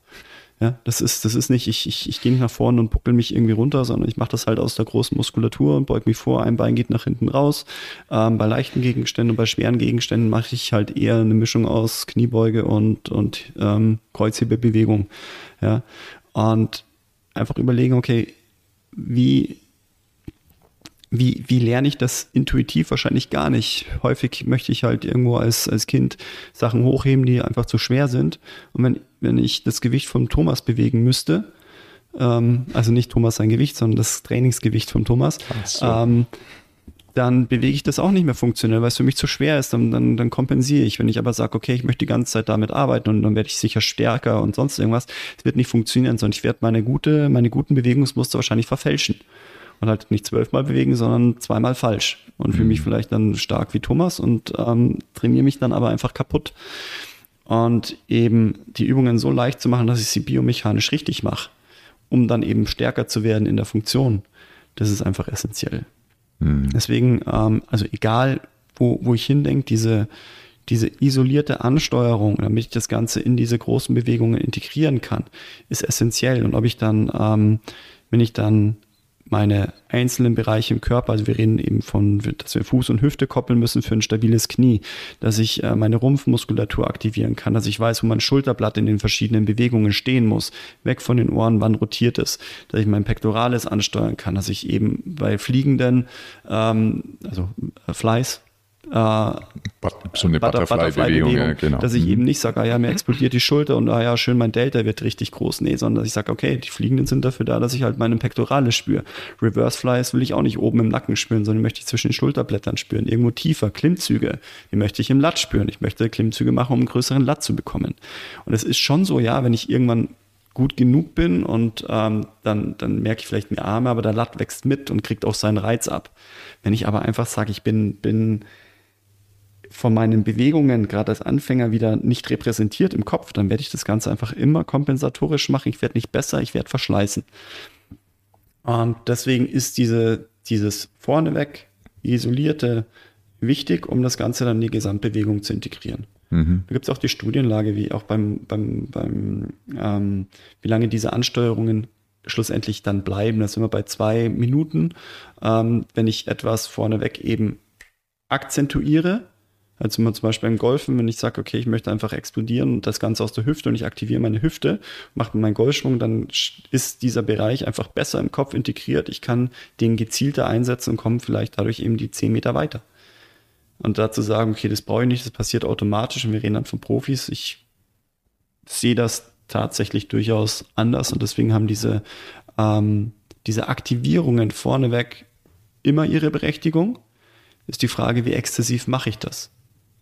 Ja, das ist, das ist nicht, ich, ich, ich gehe nicht nach vorne und buckel mich irgendwie runter, sondern ich mache das halt aus der großen Muskulatur und beug mich vor, ein Bein geht nach hinten raus. Ähm, bei leichten Gegenständen und bei schweren Gegenständen mache ich halt eher eine Mischung aus Kniebeuge und, und ähm, Kreuzhebebewegung. Ja, und einfach überlegen, okay, wie wie, wie lerne ich das intuitiv? Wahrscheinlich gar nicht. Häufig möchte ich halt irgendwo als, als Kind Sachen hochheben, die einfach zu schwer sind. Und wenn, wenn ich das Gewicht von Thomas bewegen müsste, ähm, also nicht Thomas sein Gewicht, sondern das Trainingsgewicht von Thomas, so. ähm, dann bewege ich das auch nicht mehr funktionell, weil es für mich zu schwer ist, dann, dann, dann kompensiere ich. Wenn ich aber sage, okay, ich möchte die ganze Zeit damit arbeiten und dann werde ich sicher stärker und sonst irgendwas, es wird nicht funktionieren, sondern ich werde meine gute, meine guten Bewegungsmuster wahrscheinlich verfälschen und halt nicht zwölfmal bewegen, sondern zweimal falsch und fühle mich mhm. vielleicht dann stark wie Thomas und ähm, trainiere mich dann aber einfach kaputt. Und eben die Übungen so leicht zu machen, dass ich sie biomechanisch richtig mache, um dann eben stärker zu werden in der Funktion, das ist einfach essentiell. Mhm. Deswegen, ähm, also egal, wo, wo ich hindenke, diese, diese isolierte Ansteuerung, damit ich das Ganze in diese großen Bewegungen integrieren kann, ist essentiell. Und ob ich dann, ähm, wenn ich dann meine einzelnen Bereiche im Körper, also wir reden eben von, dass wir Fuß und Hüfte koppeln müssen für ein stabiles Knie, dass ich äh, meine Rumpfmuskulatur aktivieren kann, dass ich weiß, wo mein Schulterblatt in den verschiedenen Bewegungen stehen muss, weg von den Ohren, wann rotiert es, dass ich mein Pectoralis ansteuern kann, dass ich eben bei fliegenden, ähm, also äh, Fleiß, so eine Butterfly-Bewegung, Butterfly ja, genau. Dass ich mhm. eben nicht sage, ah ja, mir explodiert die Schulter und ah ja, schön, mein Delta wird richtig groß. Nee, sondern dass ich sage, okay, die Fliegenden sind dafür da, dass ich halt meine Pektorale spüre. Reverse Flies will ich auch nicht oben im Nacken spüren, sondern möchte ich zwischen den Schulterblättern spüren. Irgendwo tiefer, Klimmzüge, die möchte ich im Latt spüren. Ich möchte Klimmzüge machen, um einen größeren Latt zu bekommen. Und es ist schon so, ja, wenn ich irgendwann gut genug bin und ähm, dann, dann merke ich vielleicht mehr Arme, aber der Latt wächst mit und kriegt auch seinen Reiz ab. Wenn ich aber einfach sage, ich bin, bin von meinen Bewegungen gerade als Anfänger wieder nicht repräsentiert im Kopf, dann werde ich das Ganze einfach immer kompensatorisch machen. Ich werde nicht besser, ich werde verschleißen. Und deswegen ist diese, dieses vorneweg isolierte wichtig, um das Ganze dann in die Gesamtbewegung zu integrieren. Mhm. Da gibt es auch die Studienlage, wie auch beim, beim, beim ähm, wie lange diese Ansteuerungen schlussendlich dann bleiben. Da sind wir bei zwei Minuten. Ähm, wenn ich etwas vorneweg eben akzentuiere, also wenn man zum Beispiel beim Golfen, wenn ich sage, okay, ich möchte einfach explodieren und das Ganze aus der Hüfte und ich aktiviere meine Hüfte, mache meinen Golfschwung, dann ist dieser Bereich einfach besser im Kopf integriert. Ich kann den gezielter einsetzen und komme vielleicht dadurch eben die 10 Meter weiter. Und dazu sagen, okay, das brauche ich nicht, das passiert automatisch und wir reden dann von Profis. Ich sehe das tatsächlich durchaus anders und deswegen haben diese, ähm, diese Aktivierungen vorneweg immer ihre Berechtigung. Ist die Frage, wie exzessiv mache ich das?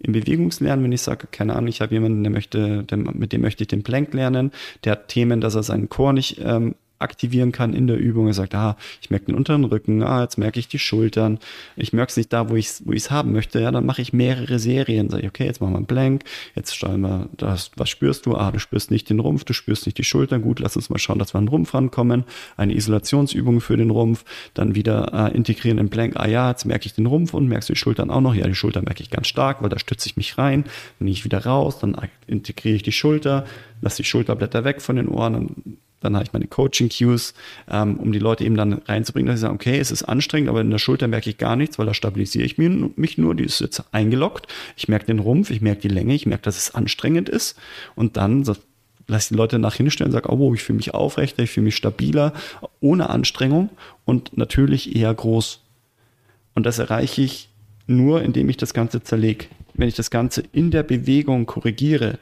Im Bewegungslernen, wenn ich sage, keine Ahnung, ich habe jemanden, der möchte, der, mit dem möchte ich den Plank lernen, der hat Themen, dass er seinen Chor nicht ähm, aktivieren kann in der Übung. Er sagt, ah, ich merke den unteren Rücken, ah, jetzt merke ich die Schultern. Ich merke es nicht da, wo ich es wo haben möchte. Ja, dann mache ich mehrere Serien. Sage ich, okay, jetzt machen wir einen Blank. Jetzt schauen wir, das, was spürst du? Ah, du spürst nicht den Rumpf, du spürst nicht die Schultern. Gut, lass uns mal schauen, dass wir an den Rumpf rankommen. Eine Isolationsübung für den Rumpf. Dann wieder äh, integrieren im Blank. Ah ja, jetzt merke ich den Rumpf und merkst du die Schultern auch noch? Ja, die Schultern merke ich ganz stark, weil da stütze ich mich rein. Dann gehe ich wieder raus, dann integriere ich die Schulter, lasse die Schulterblätter weg von den Ohren und dann habe ich meine Coaching-Cues, ähm, um die Leute eben dann reinzubringen, dass sie sagen, okay, es ist anstrengend, aber in der Schulter merke ich gar nichts, weil da stabilisiere ich mich nur, die ist jetzt eingeloggt. Ich merke den Rumpf, ich merke die Länge, ich merke, dass es anstrengend ist. Und dann lasse die Leute nach hinstellen und sage, oh, ich fühle mich aufrechter, ich fühle mich stabiler, ohne Anstrengung und natürlich eher groß. Und das erreiche ich nur, indem ich das Ganze zerlege. Wenn ich das Ganze in der Bewegung korrigiere,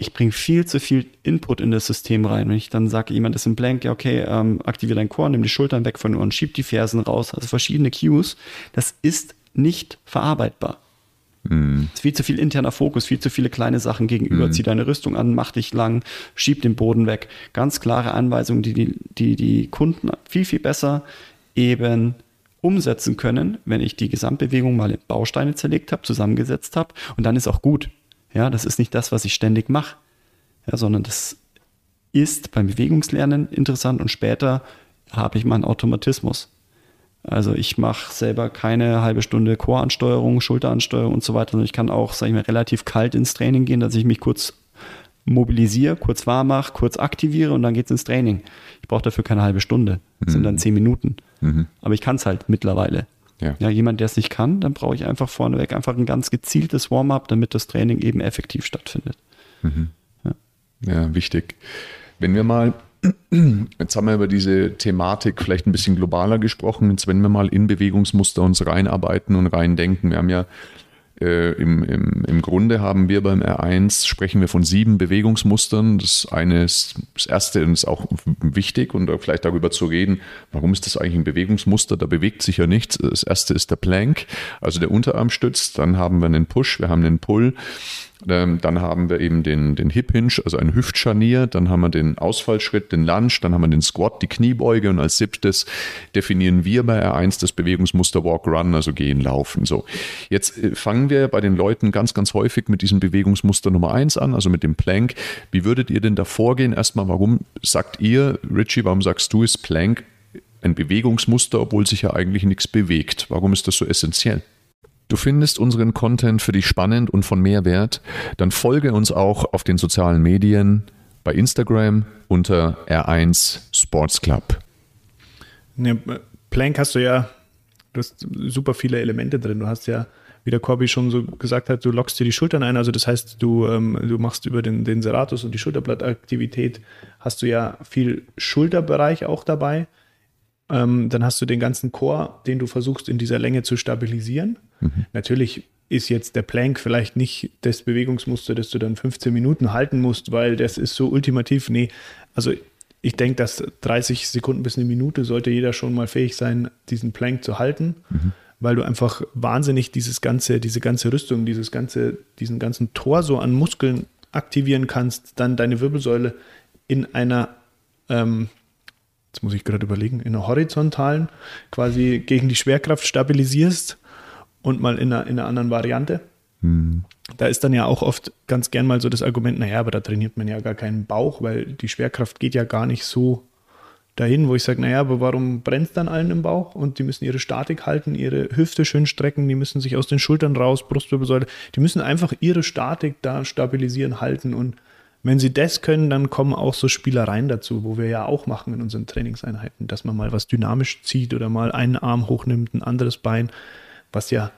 ich bringe viel zu viel Input in das System rein. Wenn ich dann sage, jemand ist im Blank, ja, okay, ähm, aktiviere deinen Chor, nimm die Schultern weg von den Ohren, schieb die Fersen raus, also verschiedene Cues, das ist nicht verarbeitbar. Mm. Es ist viel zu viel interner Fokus, viel zu viele kleine Sachen gegenüber. Mm. Zieh deine Rüstung an, mach dich lang, schieb den Boden weg. Ganz klare Anweisungen, die die, die, die Kunden viel, viel besser eben umsetzen können, wenn ich die Gesamtbewegung mal in Bausteine zerlegt habe, zusammengesetzt habe. Und dann ist auch gut. Ja, das ist nicht das, was ich ständig mache, ja, sondern das ist beim Bewegungslernen interessant und später habe ich meinen Automatismus. Also ich mache selber keine halbe Stunde Choransteuerung, Schulteransteuerung und so weiter, sondern ich kann auch, sage ich mal, relativ kalt ins Training gehen, dass ich mich kurz mobilisiere, kurz warm mache, kurz aktiviere und dann geht es ins Training. Ich brauche dafür keine halbe Stunde. Das mhm. sind dann zehn Minuten. Mhm. Aber ich kann es halt mittlerweile. Ja. ja, jemand, der es nicht kann, dann brauche ich einfach vorneweg einfach ein ganz gezieltes Warm-up, damit das Training eben effektiv stattfindet. Mhm. Ja. ja, wichtig. Wenn wir mal, <clears throat> jetzt haben wir über diese Thematik vielleicht ein bisschen globaler gesprochen, jetzt wenn wir mal in Bewegungsmuster uns reinarbeiten und reindenken, wir haben ja äh, im, im, Im Grunde haben wir beim R1, sprechen wir von sieben Bewegungsmustern. Das eine ist das erste ist auch wichtig und vielleicht darüber zu reden, warum ist das eigentlich ein Bewegungsmuster? Da bewegt sich ja nichts. Das erste ist der Plank, also der Unterarmstütz. Dann haben wir einen Push, wir haben einen Pull. Ähm, dann haben wir eben den, den Hip Hinge, also ein Hüftscharnier. Dann haben wir den Ausfallschritt, den Lunge. Dann haben wir den Squat, die Kniebeuge. Und als siebtes definieren wir bei R1 das Bewegungsmuster Walk Run, also gehen, laufen. So. Jetzt äh, fangen wir bei den Leuten ganz, ganz häufig mit diesem Bewegungsmuster Nummer eins an, also mit dem Plank. Wie würdet ihr denn da vorgehen? Erstmal, warum sagt ihr, Richie, warum sagst du, ist Plank ein Bewegungsmuster, obwohl sich ja eigentlich nichts bewegt? Warum ist das so essentiell? Du findest unseren Content für dich spannend und von Mehrwert, dann folge uns auch auf den sozialen Medien bei Instagram unter R1 Sports Club. Ne, Plank hast du ja, du hast super viele Elemente drin. Du hast ja, wie der Corby schon so gesagt hat, du lockst dir die Schultern ein. Also das heißt, du, ähm, du machst über den, den Serratus und die Schulterblattaktivität, hast du ja viel Schulterbereich auch dabei. Ähm, dann hast du den ganzen Chor, den du versuchst in dieser Länge zu stabilisieren. Mhm. Natürlich ist jetzt der Plank vielleicht nicht das Bewegungsmuster, das du dann 15 Minuten halten musst, weil das ist so ultimativ. Nee, also ich denke, dass 30 Sekunden bis eine Minute sollte jeder schon mal fähig sein, diesen Plank zu halten, mhm. weil du einfach wahnsinnig dieses ganze, diese ganze Rüstung, dieses ganze, diesen ganzen Tor so an Muskeln aktivieren kannst, dann deine Wirbelsäule in einer ähm, jetzt muss ich gerade überlegen, in einer horizontalen quasi gegen die Schwerkraft stabilisierst und mal in einer, in einer anderen Variante. Hm. Da ist dann ja auch oft ganz gern mal so das Argument, naja, aber da trainiert man ja gar keinen Bauch, weil die Schwerkraft geht ja gar nicht so dahin, wo ich sage, naja, aber warum brennt dann allen im Bauch? Und die müssen ihre Statik halten, ihre Hüfte schön strecken, die müssen sich aus den Schultern raus, Brustwirbelsäule, die müssen einfach ihre Statik da stabilisieren, halten und wenn sie das können, dann kommen auch so Spielereien dazu, wo wir ja auch machen in unseren Trainingseinheiten, dass man mal was dynamisch zieht oder mal einen Arm hochnimmt, ein anderes Bein, was ja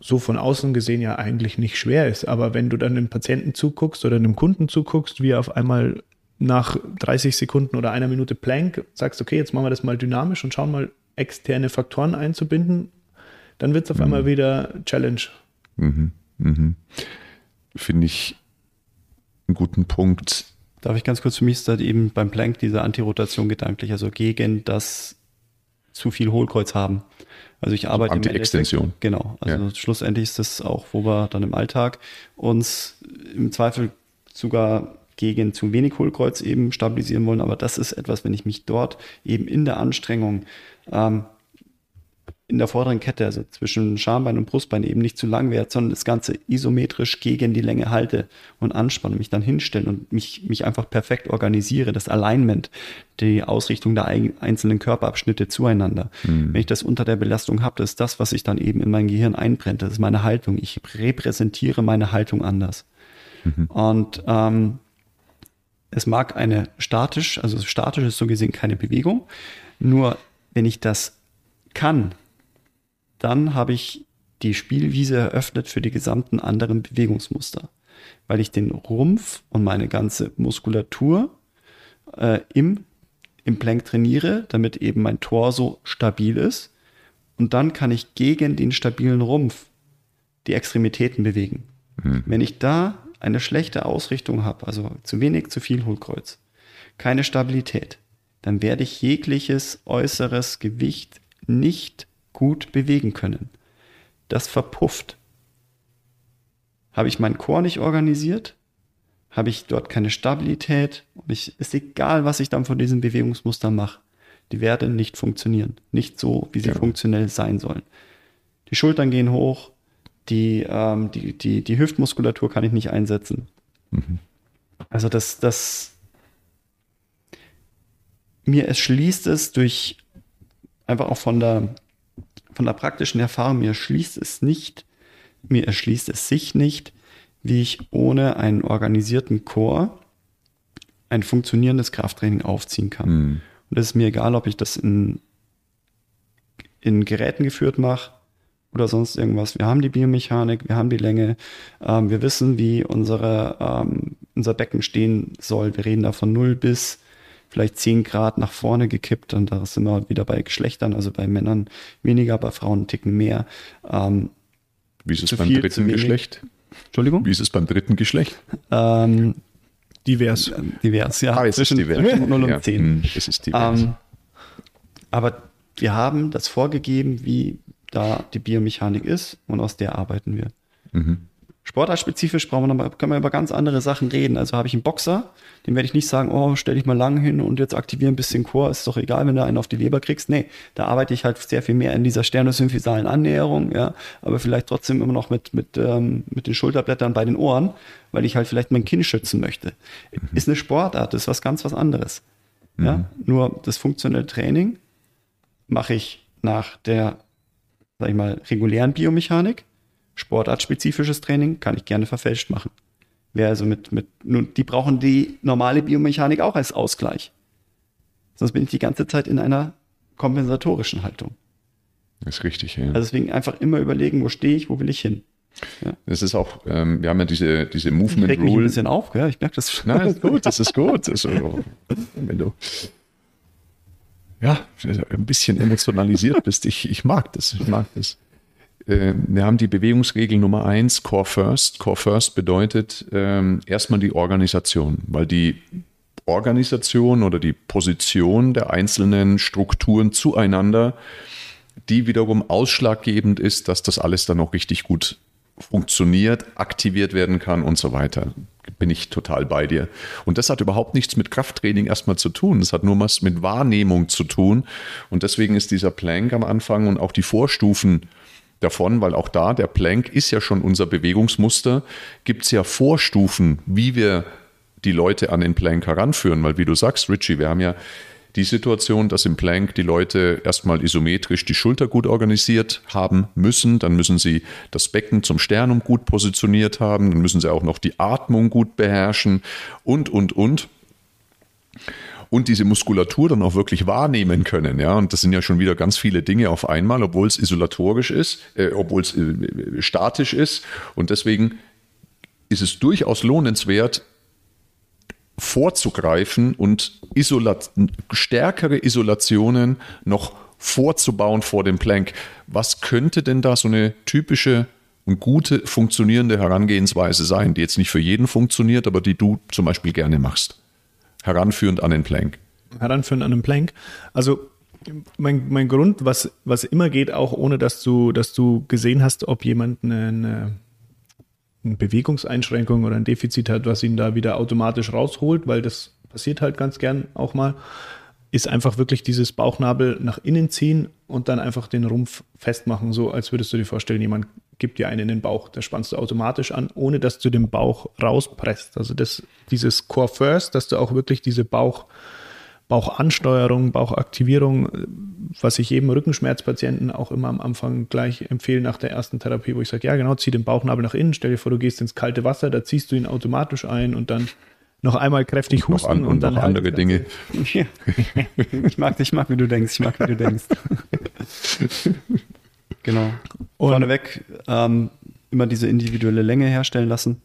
so von außen gesehen ja eigentlich nicht schwer ist. Aber wenn du dann dem Patienten zuguckst oder einem Kunden zuguckst, wie er auf einmal nach 30 Sekunden oder einer Minute Plank sagst, okay, jetzt machen wir das mal dynamisch und schauen mal externe Faktoren einzubinden, dann wird es auf mhm. einmal wieder Challenge. Mhm. Mhm. Finde ich einen guten Punkt. Darf ich ganz kurz für mich ist halt eben beim Plank diese Antirotation gedanklich, also gegen das zu viel Hohlkreuz haben. Also ich arbeite also Anti-Extension. Genau. Also ja. schlussendlich ist das auch, wo wir dann im Alltag uns im Zweifel sogar gegen zu wenig Hohlkreuz eben stabilisieren wollen. Aber das ist etwas, wenn ich mich dort eben in der Anstrengung ähm, in der vorderen Kette, also zwischen Schambein und Brustbein eben nicht zu lang werde, sondern das Ganze isometrisch gegen die Länge halte und anspanne, mich dann hinstelle und mich, mich einfach perfekt organisiere, das Alignment, die Ausrichtung der einzelnen Körperabschnitte zueinander. Mhm. Wenn ich das unter der Belastung habe, das ist das, was sich dann eben in mein Gehirn einbrennt, das ist meine Haltung. Ich repräsentiere meine Haltung anders. Mhm. Und ähm, es mag eine statisch, also statisch ist so gesehen keine Bewegung, nur wenn ich das kann, dann habe ich die Spielwiese eröffnet für die gesamten anderen Bewegungsmuster, weil ich den Rumpf und meine ganze Muskulatur äh, im, im Plank trainiere, damit eben mein Torso stabil ist. Und dann kann ich gegen den stabilen Rumpf die Extremitäten bewegen. Mhm. Wenn ich da eine schlechte Ausrichtung habe, also zu wenig, zu viel Hohlkreuz, keine Stabilität, dann werde ich jegliches äußeres Gewicht nicht gut bewegen können. Das verpufft. Habe ich meinen Chor nicht organisiert, habe ich dort keine Stabilität und ich, ist egal, was ich dann von diesem Bewegungsmuster mache. Die werden nicht funktionieren. Nicht so, wie sie ja. funktionell sein sollen. Die Schultern gehen hoch, die, ähm, die, die, die Hüftmuskulatur kann ich nicht einsetzen. Mhm. Also das, das mir erschließt es durch einfach auch von der von der praktischen Erfahrung, mir erschließt es nicht, mir erschließt es sich nicht, wie ich ohne einen organisierten Chor ein funktionierendes Krafttraining aufziehen kann. Mhm. Und es ist mir egal, ob ich das in, in Geräten geführt mache oder sonst irgendwas. Wir haben die Biomechanik, wir haben die Länge, ähm, wir wissen, wie unsere, ähm, unser Becken stehen soll. Wir reden da von 0 bis vielleicht 10 Grad nach vorne gekippt und da sind wir wieder bei Geschlechtern, also bei Männern weniger, bei Frauen einen Ticken mehr. Ähm, Wie ist es beim viel, dritten Geschlecht? Entschuldigung? Wie ist es beim dritten Geschlecht? Ähm, divers. Divers, ja. Ah, es Zwischen ist divers. 0 und ja. 10. Hm, es ist divers. Ähm, aber wir haben das vorgegeben, wie da die Biomechanik ist und aus der arbeiten wir. Mhm. Sportartspezifisch brauchen wir noch, können wir über ganz andere Sachen reden. Also habe ich einen Boxer, dem werde ich nicht sagen, oh, stell dich mal lang hin und jetzt aktiviere ein bisschen Chor, ist doch egal, wenn du einen auf die Leber kriegst. Nee, da arbeite ich halt sehr viel mehr in dieser sternosymphysalen Annäherung, ja, aber vielleicht trotzdem immer noch mit, mit, ähm, mit den Schulterblättern bei den Ohren, weil ich halt vielleicht mein Kinn schützen möchte. Mhm. Ist eine Sportart, ist was ganz was anderes. Mhm. Ja, nur das funktionelle Training mache ich nach der, sag ich mal, regulären Biomechanik sportartspezifisches Training kann ich gerne verfälscht machen. Wer also mit, mit, nun, die brauchen die normale Biomechanik auch als Ausgleich. Sonst bin ich die ganze Zeit in einer kompensatorischen Haltung. Das ist richtig, ja. Also deswegen einfach immer überlegen, wo stehe ich, wo will ich hin. Ja. Das ist auch, ähm, wir haben ja diese, diese Movement ich Rule. Mich ein bisschen auf, gell? ich merke das. Nein, <laughs> ist gut, das ist gut. Also, wenn du ja, ein bisschen emotionalisiert bist, ich, ich mag das, ich mag das. Äh, wir haben die Bewegungsregel Nummer eins, Core First. Core First bedeutet ähm, erstmal die Organisation, weil die Organisation oder die Position der einzelnen Strukturen zueinander, die wiederum ausschlaggebend ist, dass das alles dann auch richtig gut funktioniert, aktiviert werden kann und so weiter. Bin ich total bei dir. Und das hat überhaupt nichts mit Krafttraining erstmal zu tun. Das hat nur was mit Wahrnehmung zu tun. Und deswegen ist dieser Plank am Anfang und auch die Vorstufen davon, weil auch da der Plank ist ja schon unser Bewegungsmuster, gibt es ja Vorstufen, wie wir die Leute an den Plank heranführen, weil wie du sagst, Richie, wir haben ja die Situation, dass im Plank die Leute erstmal isometrisch die Schulter gut organisiert haben müssen, dann müssen sie das Becken zum Sternum gut positioniert haben, dann müssen sie auch noch die Atmung gut beherrschen. Und, und, und und diese Muskulatur dann auch wirklich wahrnehmen können. Ja, und das sind ja schon wieder ganz viele Dinge auf einmal, obwohl es isolatorisch ist, äh, obwohl es äh, statisch ist. Und deswegen ist es durchaus lohnenswert, vorzugreifen und Isolat stärkere Isolationen noch vorzubauen vor dem Plank. Was könnte denn da so eine typische und gute funktionierende Herangehensweise sein, die jetzt nicht für jeden funktioniert, aber die du zum Beispiel gerne machst? Heranführend an den Plank. Heranführend an den Plank. Also mein, mein Grund, was, was immer geht, auch ohne dass du, dass du gesehen hast, ob jemand eine, eine, Bewegungseinschränkung oder ein Defizit hat, was ihn da wieder automatisch rausholt, weil das passiert halt ganz gern auch mal, ist einfach wirklich dieses Bauchnabel nach innen ziehen und dann einfach den Rumpf festmachen, so als würdest du dir vorstellen, jemand gibt dir einen in den Bauch, da spannst du automatisch an, ohne dass du den Bauch rauspresst. Also das, dieses Core First, dass du auch wirklich diese Bauch, Bauchansteuerung, Bauchaktivierung, was ich jedem Rückenschmerzpatienten auch immer am Anfang gleich empfehle nach der ersten Therapie, wo ich sage, ja genau, zieh den Bauchnabel nach innen, stell dir vor, du gehst ins kalte Wasser, da ziehst du ihn automatisch ein und dann noch einmal kräftig Und husten an, und, und dann noch halt andere Dinge. <laughs> <laughs> ich mag, ich mag, wie du denkst. Ich mag, wie du denkst. <laughs> genau. Und- Vorneweg ähm, immer diese individuelle Länge herstellen lassen.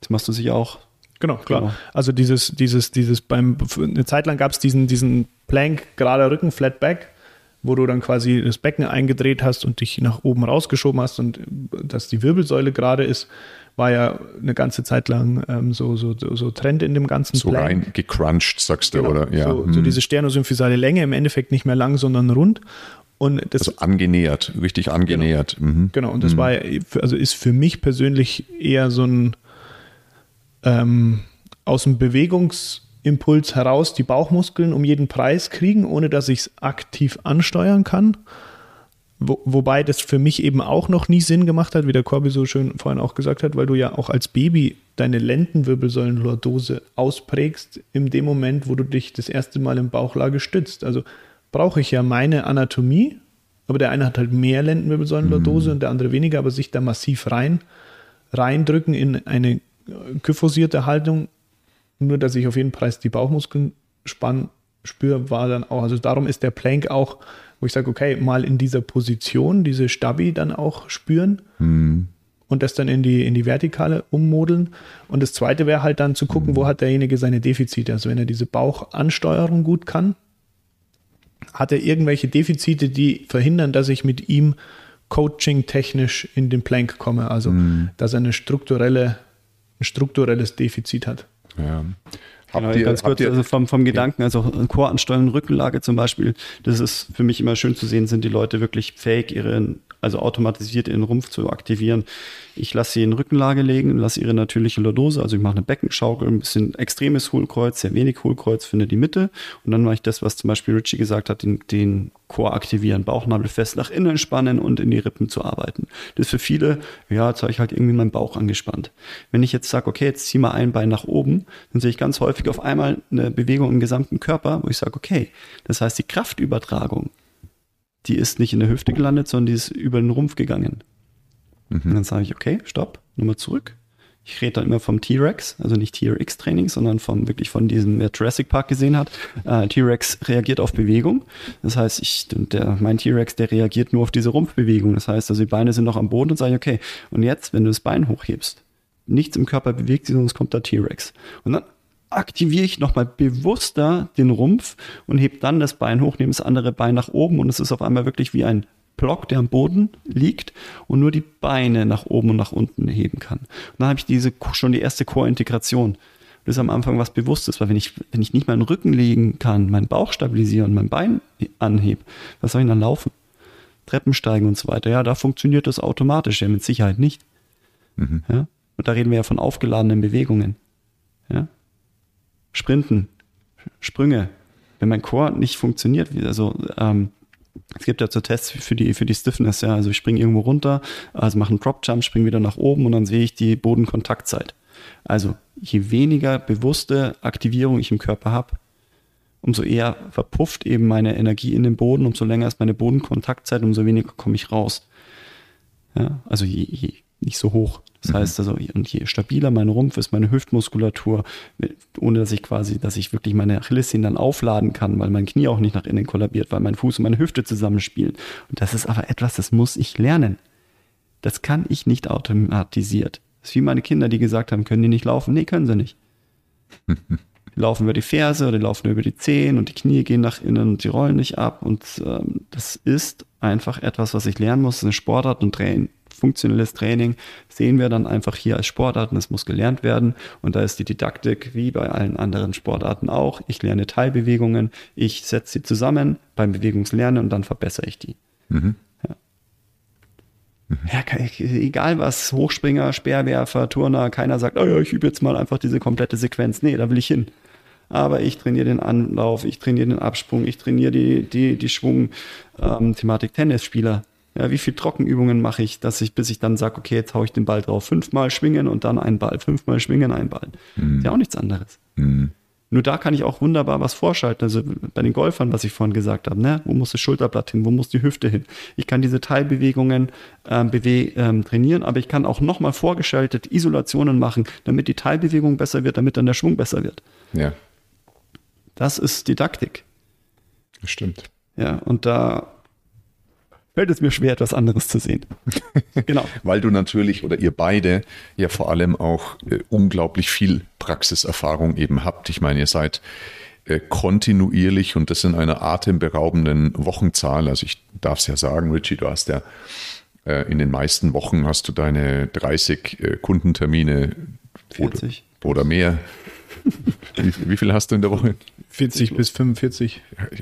Das machst du sicher auch. Genau, klar. Genau. Also dieses, dieses, dieses beim, eine Zeit lang gab es diesen, diesen Plank, gerader Rücken, Flat Back, wo du dann quasi das Becken eingedreht hast und dich nach oben rausgeschoben hast und äh, dass die Wirbelsäule gerade ist, war ja eine ganze Zeit lang ähm, so, so, so, so Trend in dem ganzen So rein gecrunched, sagst du, Genau. oder? Ja. So, so hm. diese sternosymphysale Länge, im Endeffekt nicht mehr lang, sondern rund. Und das also angenähert, richtig angenähert. Mhm. Genau, und das war ja, für- also ist für mich persönlich eher so ein ähm, aus dem Bewegungsimpuls heraus die Bauchmuskeln um jeden Preis kriegen, ohne dass ich es aktiv ansteuern kann. Wo, wobei das für mich eben auch noch nie Sinn gemacht hat, wie der Corby so schön vorhin auch gesagt hat, weil du ja auch als Baby deine Lendenwirbelsäulenlordose ausprägst in dem Moment, wo du dich das erste Mal im Bauchlage stützt. Also brauche ich ja meine Anatomie, aber der eine hat halt mehr Lendenwirbelsäulenlordose und der andere weniger, aber sich da massiv rein reindrücken in eine kyphosierte Haltung, nur dass ich auf jeden Preis die Bauchmuskeln spann, spüre, war dann auch, also darum ist der Plank auch, wo ich sage, okay, mal in dieser Position, diese Stabi dann auch spüren und das dann in die, in die Vertikale ummodeln. Und das zweite wäre halt dann zu gucken, wo hat derjenige seine Defizite. Also wenn er diese Bauchansteuerung gut kann, hat er irgendwelche Defizite, die verhindern, dass ich mit ihm coaching-technisch in den Plank komme. Also, dass er eine strukturelle, ein strukturelles Defizit hat. Ja. Genau, Habt ihr, ganz kurz, ihr, also vom, vom Gedanken, also Chor ansteuern, Rückenlage zum Beispiel, das ist für mich immer schön zu sehen, sind die Leute wirklich fähig, ihren, also automatisiert ihren Rumpf zu aktivieren. Ich lasse sie in Rückenlage legen, lasse ihre natürliche Lordose, also ich mache eine Beckenschaukel, ein bisschen extremes Hohlkreuz, sehr wenig Hohlkreuz, finde die Mitte und dann mache ich das, was zum Beispiel Richie gesagt hat, den, den Chor aktivieren, Bauchnabel fest nach innen spannen und in die Rippen zu arbeiten. Das ist für viele, ja, jetzt habe ich halt irgendwie meinen Bauch angespannt. Wenn ich jetzt sage, okay, jetzt zieh mal ein Bein nach oben, dann sehe ich ganz häufig auf einmal eine Bewegung im gesamten Körper, wo ich sage, okay, das heißt, die Kraftübertragung, die ist nicht in der Hüfte gelandet, sondern die ist über den Rumpf gegangen. Und dann sage ich, okay, stopp, nochmal zurück. Ich rede dann immer vom T-Rex, also nicht T-Rex-Training, sondern vom, wirklich von diesem, wer Jurassic Park gesehen hat. Äh, T-Rex reagiert auf Bewegung. Das heißt, ich, der, mein T-Rex, der reagiert nur auf diese Rumpfbewegung. Das heißt, also die Beine sind noch am Boden und sage okay, und jetzt, wenn du das Bein hochhebst, nichts im Körper bewegt sich, sonst kommt der T-Rex. Und dann aktiviere ich nochmal bewusster den Rumpf und heb dann das Bein hoch, nehme das andere Bein nach oben und es ist auf einmal wirklich wie ein Block, der am Boden liegt und nur die Beine nach oben und nach unten heben kann. Und dann habe ich diese schon die erste Core-Integration. Das ist am Anfang was Bewusstes, weil wenn ich, wenn ich nicht meinen Rücken legen kann, meinen Bauch stabilisieren, mein Bein anhebe, was soll ich dann laufen? Treppen steigen und so weiter. Ja, da funktioniert das automatisch, ja, mit Sicherheit nicht. Ja? Und da reden wir ja von aufgeladenen Bewegungen. Ja? Sprinten, Sprünge. Wenn mein Core nicht funktioniert, also ähm, es gibt ja so Tests für die, für die Stiffness, ja. Also ich springe irgendwo runter, also mache einen Drop Jump, springe wieder nach oben und dann sehe ich die Bodenkontaktzeit. Also je weniger bewusste Aktivierung ich im Körper habe, umso eher verpufft eben meine Energie in den Boden, umso länger ist meine Bodenkontaktzeit, umso weniger komme ich raus. Ja, also je, je, nicht so hoch. Das heißt also, und je stabiler mein Rumpf ist, meine Hüftmuskulatur, ohne dass ich quasi, dass ich wirklich meine Achillessehnen dann aufladen kann, weil mein Knie auch nicht nach innen kollabiert, weil mein Fuß und meine Hüfte zusammenspielen. Und das ist aber etwas, das muss ich lernen. Das kann ich nicht automatisiert. Das ist wie meine Kinder, die gesagt haben, können die nicht laufen? Nee, können sie nicht. <laughs> Die laufen über die Ferse oder die laufen über die Zehen und die Knie gehen nach innen und die rollen nicht ab. Und ähm, das ist einfach etwas, was ich lernen muss. Das ist eine Sportart und Training funktionelles Training sehen wir dann einfach hier als Sportarten. Es muss gelernt werden. Und da ist die Didaktik wie bei allen anderen Sportarten auch. Ich lerne Teilbewegungen, ich setze sie zusammen beim Bewegungslernen und dann verbessere ich die. Mhm. Ja. Mhm. Ja, egal was, Hochspringer, Speerwerfer, Turner, keiner sagt, oh ja, ich übe jetzt mal einfach diese komplette Sequenz. Nee, da will ich hin aber ich trainiere den Anlauf, ich trainiere den Absprung, ich trainiere die, die, die Schwung-Thematik ähm, Tennisspieler. Ja, wie viele Trockenübungen mache ich, dass ich, bis ich dann sage, okay, jetzt haue ich den Ball drauf. Fünfmal schwingen und dann ein Ball. Fünfmal schwingen, ein Ball. Mhm. Ist ja auch nichts anderes. Mhm. Nur da kann ich auch wunderbar was vorschalten. Also bei den Golfern, was ich vorhin gesagt habe, ne? wo muss das Schulterblatt hin, wo muss die Hüfte hin? Ich kann diese Teilbewegungen ähm, bewe ähm, trainieren, aber ich kann auch nochmal vorgeschaltet Isolationen machen, damit die Teilbewegung besser wird, damit dann der Schwung besser wird. Ja. Das ist Didaktik. Das stimmt. Ja, und da fällt es mir schwer, etwas anderes zu sehen. <laughs> genau. Weil du natürlich oder ihr beide ja vor allem auch äh, unglaublich viel Praxiserfahrung eben habt. Ich meine, ihr seid äh, kontinuierlich und das in einer atemberaubenden Wochenzahl. Also ich darf es ja sagen, Richie, du hast ja äh, in den meisten Wochen hast du deine 30 äh, Kundentermine 40. Oder, oder mehr wie, wie, viel hast du in der Woche? 40 bis 45.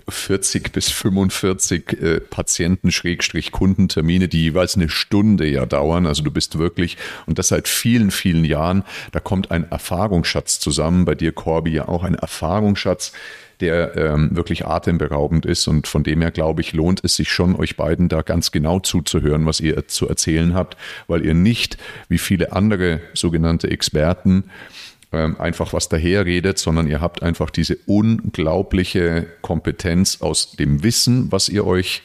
40 bis 45 äh, Patienten-Kundentermine, die jeweils eine Stunde ja dauern. Also du bist wirklich, und das seit vielen, vielen Jahren, da kommt ein Erfahrungsschatz zusammen. Bei dir, Corby, ja auch ein Erfahrungsschatz, der ähm, wirklich atemberaubend ist. Und von dem her, glaube ich, lohnt es sich schon, euch beiden da ganz genau zuzuhören, was ihr zu erzählen habt, weil ihr nicht, wie viele andere sogenannte Experten, ähm, einfach was daherredet, sondern ihr habt einfach diese unglaubliche Kompetenz aus dem Wissen, was ihr euch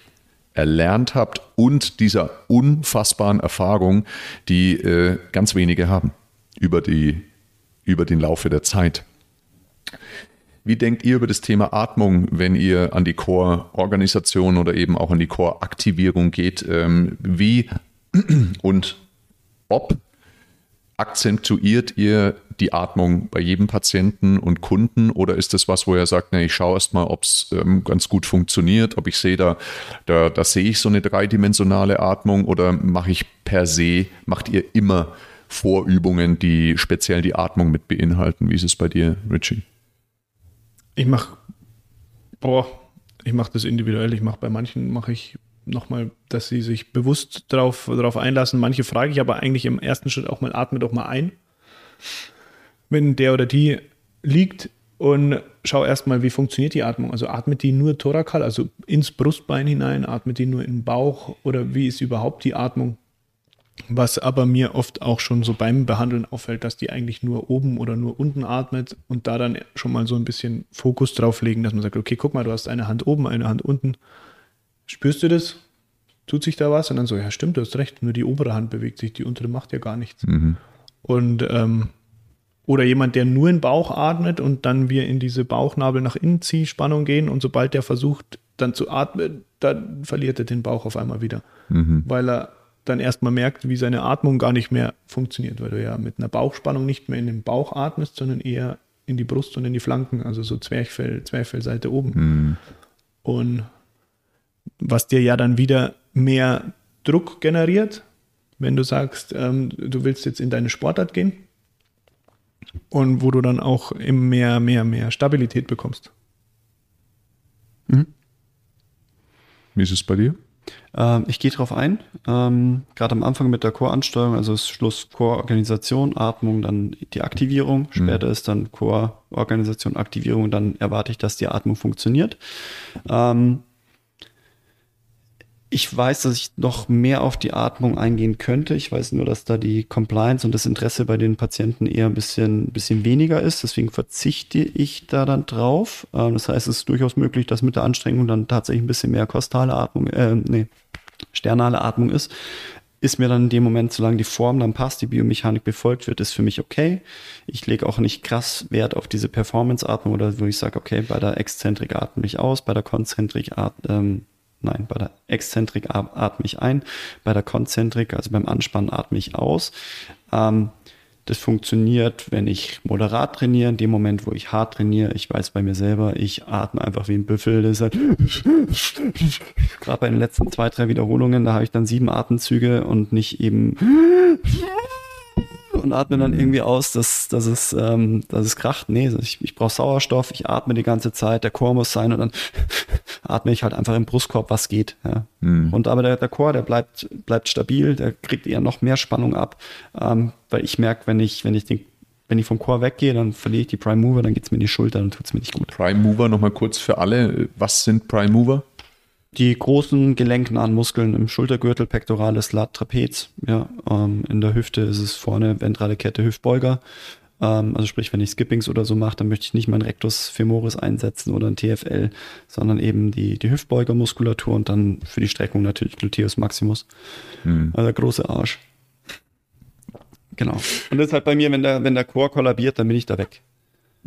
erlernt habt und dieser unfassbaren Erfahrung, die äh, ganz wenige haben über, die, über den Laufe der Zeit. Wie denkt ihr über das Thema Atmung, wenn ihr an die Core-Organisation oder eben auch an die Core-Aktivierung geht? Ähm, wie <clears throat> und ob akzentuiert ihr die Atmung bei jedem Patienten und Kunden oder ist das was, wo er sagt, ne, ich schaue erst mal, ob es ähm, ganz gut funktioniert, ob ich sehe, da, da, da sehe ich so eine dreidimensionale Atmung oder mache ich per se, macht ihr immer Vorübungen, die speziell die Atmung mit beinhalten? Wie ist es bei dir, Richie? Ich mache, boah, ich mache das individuell. Ich mache bei manchen mache ich nochmal, dass sie sich bewusst darauf, darauf einlassen. Manche frage ich aber eigentlich im ersten Schritt auch mal, atme doch mal ein. Wenn der oder die liegt und schau erstmal, wie funktioniert die Atmung. Also atmet die nur thorakal, also ins Brustbein hinein, atmet die nur in den Bauch oder wie ist überhaupt die Atmung? Was aber mir oft auch schon so beim Behandeln auffällt, dass die eigentlich nur oben oder nur unten atmet und da dann schon mal so ein bisschen Fokus drauf legen, dass man sagt, okay, guck mal, du hast eine Hand oben, eine Hand unten spürst du das? Tut sich da was? Und dann so, ja, stimmt, du hast recht, nur die obere Hand bewegt sich, die untere macht ja gar nichts. Mhm. Und ähm, oder jemand, der nur in den Bauch atmet und dann wir in diese Bauchnabel nach innen Ziehspannung gehen und sobald der versucht, dann zu atmen, dann verliert er den Bauch auf einmal wieder. Mhm. Weil er dann erstmal merkt, wie seine Atmung gar nicht mehr funktioniert, weil du ja mit einer Bauchspannung nicht mehr in den Bauch atmest, sondern eher in die Brust und in die Flanken, also so Zwerchfell, Zwerchfellseite oben. Mhm. Und was dir ja dann wieder mehr Druck generiert, wenn du sagst, ähm, du willst jetzt in deine Sportart gehen und wo du dann auch immer mehr, mehr, mehr Stabilität bekommst. Mhm. Wie ist es bei dir? Ähm, ich gehe darauf ein. Ähm, Gerade am Anfang mit der Core-Ansteuerung, also das Schluss Core-Organisation, Atmung, dann die Aktivierung. Mhm. Später mhm. ist dann Core-Organisation, Aktivierung. Dann erwarte ich, dass die Atmung funktioniert. Ähm, ich weiß, dass ich noch mehr auf die Atmung eingehen könnte. Ich weiß nur, dass da die Compliance und das Interesse bei den Patienten eher ein bisschen, bisschen weniger ist. Deswegen verzichte ich da dann drauf. Ähm, das heißt, es ist durchaus möglich, dass mit der Anstrengung dann tatsächlich ein bisschen mehr kostale Atmung, äh, nee, sternale Atmung ist. Ist mir dann in dem Moment, solange die Form dann passt, die Biomechanik befolgt wird, ist für mich okay. Ich lege auch nicht krass Wert auf diese Performance-Atmung oder wo ich sage, okay, bei der Exzentrik atme ich aus, bei der Konzentrik atme ähm, Nein, bei der Exzentrik atme ich ein, bei der Konzentrik, also beim Anspannen atme ich aus. Ähm, Das funktioniert, wenn ich moderat trainiere, in dem Moment, wo ich hart trainiere. Ich weiß bei mir selber, ich atme einfach wie ein Büffel. Das ist halt <laughs> gerade bei den letzten zwei, drei Wiederholungen, da habe ich dann sieben Atemzüge und nicht eben <laughs> und atme dann irgendwie aus, dass, dass, es, ähm, dass es kracht. Nee, ich, ich brauche Sauerstoff, ich atme die ganze Zeit, der Chor muss sein und dann <laughs> atme ich halt einfach im Brustkorb, was geht. Ja. Mhm. Und aber der, der Chor, der bleibt, bleibt stabil, der kriegt eher noch mehr Spannung ab, ähm, weil ich merke, wenn ich, wenn ich den wenn ich vom Chor weggehe, dann verliere ich die Prime Mover, dann geht es mir in die Schulter, dann tut es mir nicht gut. Prime Mover nochmal kurz für alle. Was sind Prime Mover? Die großen gelenknahen Muskeln im Schultergürtel, Pectoralis, Lat, Trapez. Ja, ähm, in der Hüfte ist es vorne ventrale Kette, Hüftbeuger. Ähm, also sprich, wenn ich Skippings oder so mache, dann möchte ich nicht meinen Rectus femoris einsetzen oder ein TFL, sondern eben die, die Hüftbeugermuskulatur und dann für die Streckung natürlich Gluteus Maximus. Hm. Also der große Arsch. Genau. Und das ist halt bei mir, wenn der, wenn der Chor kollabiert, dann bin ich da weg.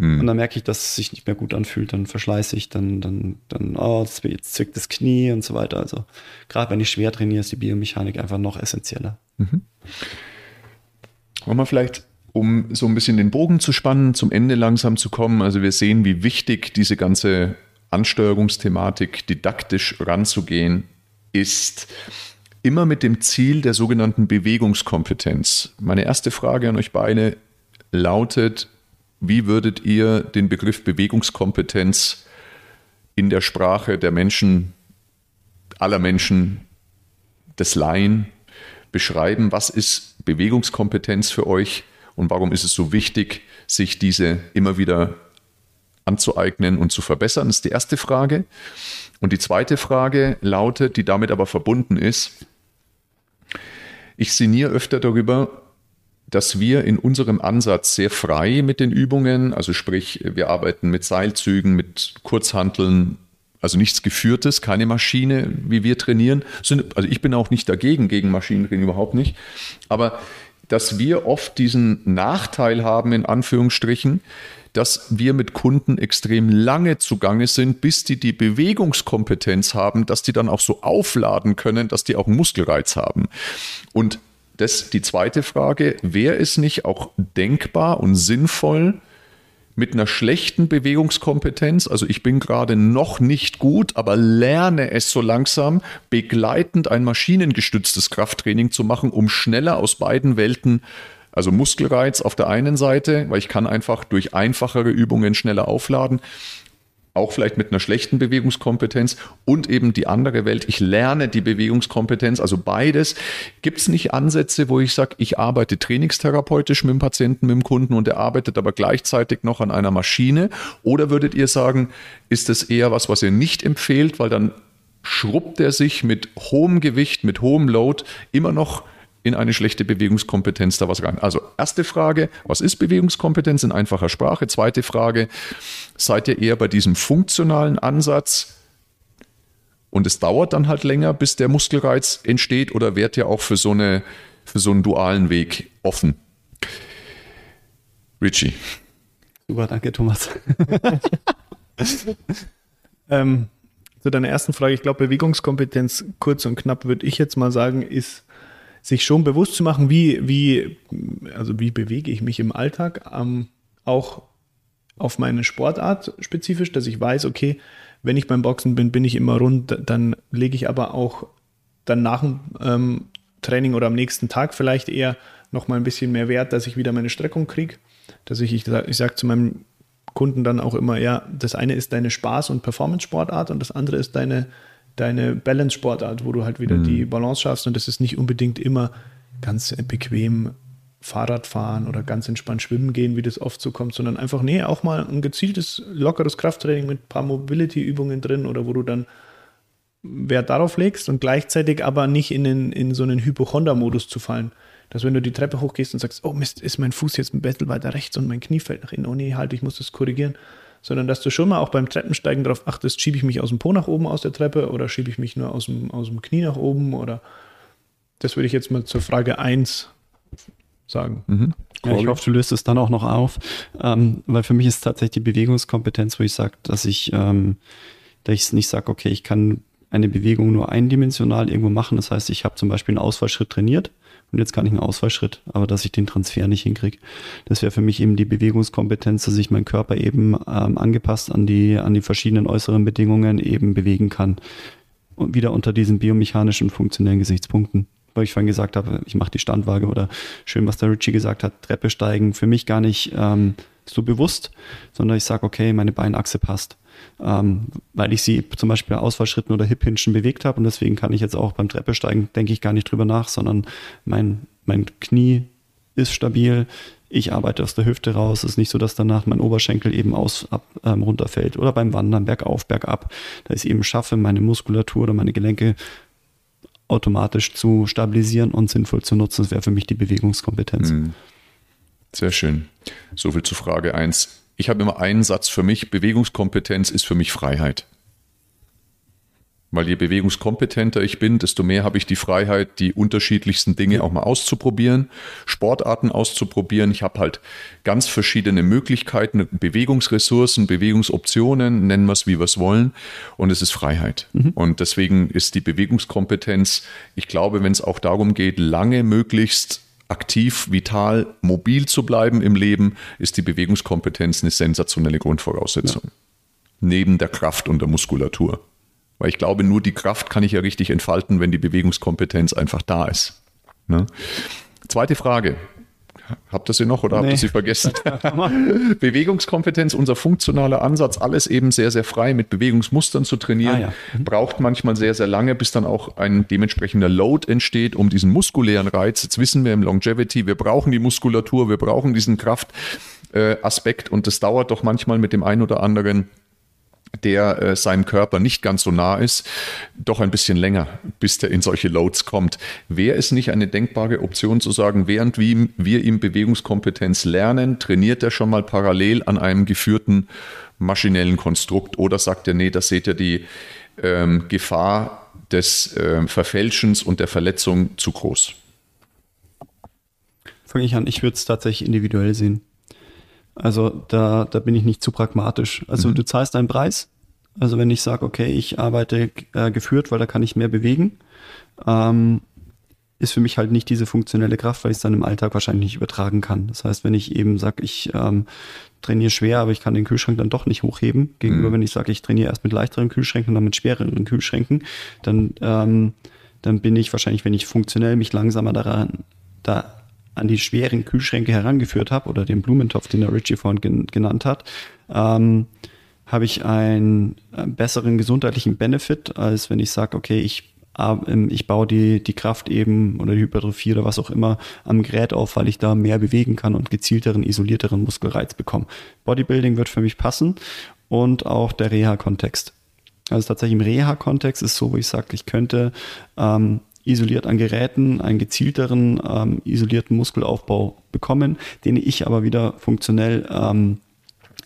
Mhm. Und dann merke ich, dass es sich nicht mehr gut anfühlt, dann verschleiße ich, dann, dann, dann, oh, jetzt zwickt das Knie und so weiter. Also gerade wenn ich schwer trainiere, ist die Biomechanik einfach noch essentieller. Mhm. Wollen wir vielleicht, um so ein bisschen den Bogen zu spannen, zum Ende langsam zu kommen. Also wir sehen, wie wichtig diese ganze Ansteuerungsthematik didaktisch ranzugehen ist immer mit dem Ziel der sogenannten Bewegungskompetenz. Meine erste Frage an euch beide lautet, wie würdet ihr den Begriff Bewegungskompetenz in der Sprache der Menschen, aller Menschen, des Laien beschreiben? Was ist Bewegungskompetenz für euch und warum ist es so wichtig, sich diese immer wieder anzueignen und zu verbessern? Das ist die erste Frage. Und die zweite Frage lautet, die damit aber verbunden ist, ich sinniere öfter darüber, dass wir in unserem Ansatz sehr frei mit den Übungen, also sprich, wir arbeiten mit Seilzügen, mit Kurzhanteln, also nichts Geführtes, keine Maschine, wie wir trainieren. Also ich bin auch nicht dagegen, gegen Maschinentraining überhaupt nicht. Aber dass wir oft diesen Nachteil haben, in Anführungsstrichen, dass wir mit Kunden extrem lange zugange sind, bis die die Bewegungskompetenz haben, dass die dann auch so aufladen können, dass die auch einen Muskelreiz haben. Und das die zweite Frage, wäre es nicht auch denkbar und sinnvoll, mit einer schlechten Bewegungskompetenz, also ich bin gerade noch nicht gut, aber lerne es so langsam, begleitend ein maschinengestütztes Krafttraining zu machen, um schneller aus beiden Welten also Muskelreiz auf der einen Seite, weil ich kann einfach durch einfachere Übungen schneller aufladen auch vielleicht mit einer schlechten Bewegungskompetenz und eben die andere Welt. Ich lerne die Bewegungskompetenz, also beides. Gibt es nicht Ansätze, wo ich sage, ich arbeite trainingstherapeutisch mit dem Patienten, mit dem Kunden und er arbeitet aber gleichzeitig noch an einer Maschine? Oder würdet ihr sagen, ist das eher was, was ihr nicht empfehlt, weil dann schrubbt er sich mit hohem Gewicht, mit hohem Load immer noch in eine schlechte Bewegungskompetenz da was rein. Also erste Frage, was ist Bewegungskompetenz in einfacher Sprache? Zweite Frage, seid ihr eher bei diesem funktionalen Ansatz und es dauert dann halt länger, bis der Muskelreiz entsteht oder wärt ihr auch für so, eine, für so einen dualen Weg offen? Richie. Super, danke Thomas. <laughs> ähm, zu deiner ersten Frage, ich glaube, Bewegungskompetenz, kurz und knapp würde ich jetzt mal sagen, ist sich schon bewusst zu machen, wie, wie, also wie bewege ich mich im Alltag, ähm, auch auf meine Sportart spezifisch, dass ich weiß, okay, wenn ich beim Boxen bin, bin ich immer rund, dann lege ich aber auch dann nach dem ähm, Training oder am nächsten Tag vielleicht eher noch mal ein bisschen mehr Wert, dass ich wieder meine Streckung kriege. Dass ich, ich, ich sage zu meinem Kunden dann auch immer, ja, das eine ist deine Spaß- und Performance-Sportart und das andere ist deine deine Balance-Sportart, wo du halt wieder mhm. die Balance schaffst und das ist nicht unbedingt immer ganz bequem Fahrrad fahren oder ganz entspannt schwimmen gehen, wie das oft so kommt, sondern einfach, nee, auch mal ein gezieltes, lockeres Krafttraining mit ein paar Mobility-Übungen drin oder wo du dann Wert darauf legst und gleichzeitig aber nicht in, den, in so einen Hypochonder-Modus zu fallen. Dass wenn du die Treppe hochgehst und sagst, oh Mist, ist mein Fuß jetzt ein bisschen weiter rechts und mein Knie fällt nach innen, oh nee, halt, ich muss das korrigieren, sondern dass du schon mal auch beim Treppensteigen darauf achtest, schiebe ich mich aus dem Po nach oben aus der Treppe oder schiebe ich mich nur aus dem, aus dem Knie nach oben oder das würde ich jetzt mal zur Frage 1 sagen. Mhm. Ja, ich hoffe, du löst es dann auch noch auf, ähm, weil für mich ist tatsächlich die Bewegungskompetenz, wo ich sage, dass ich, ähm, dass ich nicht sage, okay, ich kann eine Bewegung nur eindimensional irgendwo machen. Das heißt, ich habe zum Beispiel einen Ausfallschritt trainiert und jetzt kann ich einen Ausfallschritt, aber dass ich den Transfer nicht hinkriege. Das wäre für mich eben die Bewegungskompetenz, dass ich meinen Körper eben ähm, angepasst an die, an die verschiedenen äußeren Bedingungen eben bewegen kann. Und wieder unter diesen biomechanischen funktionellen Gesichtspunkten weil ich vorhin gesagt habe, ich mache die Standwaage oder schön, was der Richie gesagt hat, Treppe steigen, für mich gar nicht ähm, so bewusst, sondern ich sage, okay, meine Beinachse passt. Ähm, weil ich sie zum Beispiel bei Ausfallschritten oder Hip-Hinschen bewegt habe und deswegen kann ich jetzt auch beim Treppesteigen, denke ich gar nicht drüber nach, sondern mein, mein Knie ist stabil, ich arbeite aus der Hüfte raus. Es ist nicht so, dass danach mein Oberschenkel eben aus ab, ähm, runterfällt oder beim Wandern bergauf, bergab. Da ich eben schaffe, meine Muskulatur oder meine Gelenke automatisch zu stabilisieren und sinnvoll zu nutzen. Das wäre für mich die Bewegungskompetenz. Mhm. Sehr schön. Soviel zu Frage 1. Ich habe immer einen Satz für mich. Bewegungskompetenz ist für mich Freiheit. Weil je bewegungskompetenter ich bin, desto mehr habe ich die Freiheit, die unterschiedlichsten Dinge auch mal auszuprobieren, Sportarten auszuprobieren. Ich habe halt ganz verschiedene Möglichkeiten, Bewegungsressourcen, Bewegungsoptionen, nennen wir es, wie wir es wollen. Und es ist Freiheit. Mhm. Und deswegen ist die Bewegungskompetenz, ich glaube, wenn es auch darum geht, lange möglichst aktiv, vital, mobil zu bleiben im Leben, ist die Bewegungskompetenz eine sensationelle Grundvoraussetzung. Ja. Neben der Kraft und der Muskulatur. Weil ich glaube, nur die Kraft kann ich ja richtig entfalten, wenn die Bewegungskompetenz einfach da ist. Ne? Zweite Frage. Habt ihr sie noch oder nee. habt ihr sie vergessen? <laughs> <laughs> Bewegungskompetenz, unser funktionaler Ansatz, alles eben sehr, sehr frei mit Bewegungsmustern zu trainieren, ah, ja. mhm. braucht manchmal sehr, sehr lange, bis dann auch ein dementsprechender Load entsteht, um diesen muskulären Reiz. Jetzt wissen wir im Longevity, wir brauchen die Muskulatur, wir brauchen diesen Kraftaspekt und das dauert doch manchmal mit dem einen oder anderen der äh, seinem Körper nicht ganz so nah ist, doch ein bisschen länger, bis der in solche Loads kommt. Wäre es nicht eine denkbare Option zu sagen, während wir, ihm Bewegungskompetenz lernen, trainiert er schon mal parallel an einem geführten maschinellen Konstrukt oder sagt er, nee, da seht ihr die ähm, Gefahr des äh, Verfälschens und der Verletzung zu groß? Fange ich an, ich würde es tatsächlich individuell sehen. Also da, da bin ich nicht zu pragmatisch. Also mhm. du zahlst einen Preis. Also wenn ich sage, okay, ich arbeite äh, geführt, weil da kann ich mehr bewegen, ähm, ist für mich halt nicht diese funktionelle Kraft, weil ich es dann im Alltag wahrscheinlich nicht übertragen kann. Das heißt, wenn ich eben sage, ich ähm, trainiere schwer, aber ich kann den Kühlschrank dann doch nicht hochheben, gegenüber mhm. wenn ich sage, ich trainiere erst mit leichteren Kühlschränken und dann mit schwereren Kühlschränken, dann, ähm, dann bin ich wahrscheinlich, wenn ich funktionell mich langsamer daran da an die schweren Kühlschränke herangeführt habe oder den Blumentopf, den der Richie vorhin gen genannt hat, ähm, habe ich einen äh, besseren gesundheitlichen Benefit, als wenn ich sage, okay, ich, äh, ich baue die, die Kraft eben oder die Hypertrophie oder was auch immer am Gerät auf, weil ich da mehr bewegen kann und gezielteren, isolierteren Muskelreiz bekomme. Bodybuilding wird für mich passen und auch der Reha-Kontext. Also tatsächlich im Reha-Kontext ist so, wo ich sage, ich könnte ähm, isoliert an Geräten einen gezielteren, ähm, isolierten Muskelaufbau bekommen, den ich aber wieder funktionell ähm,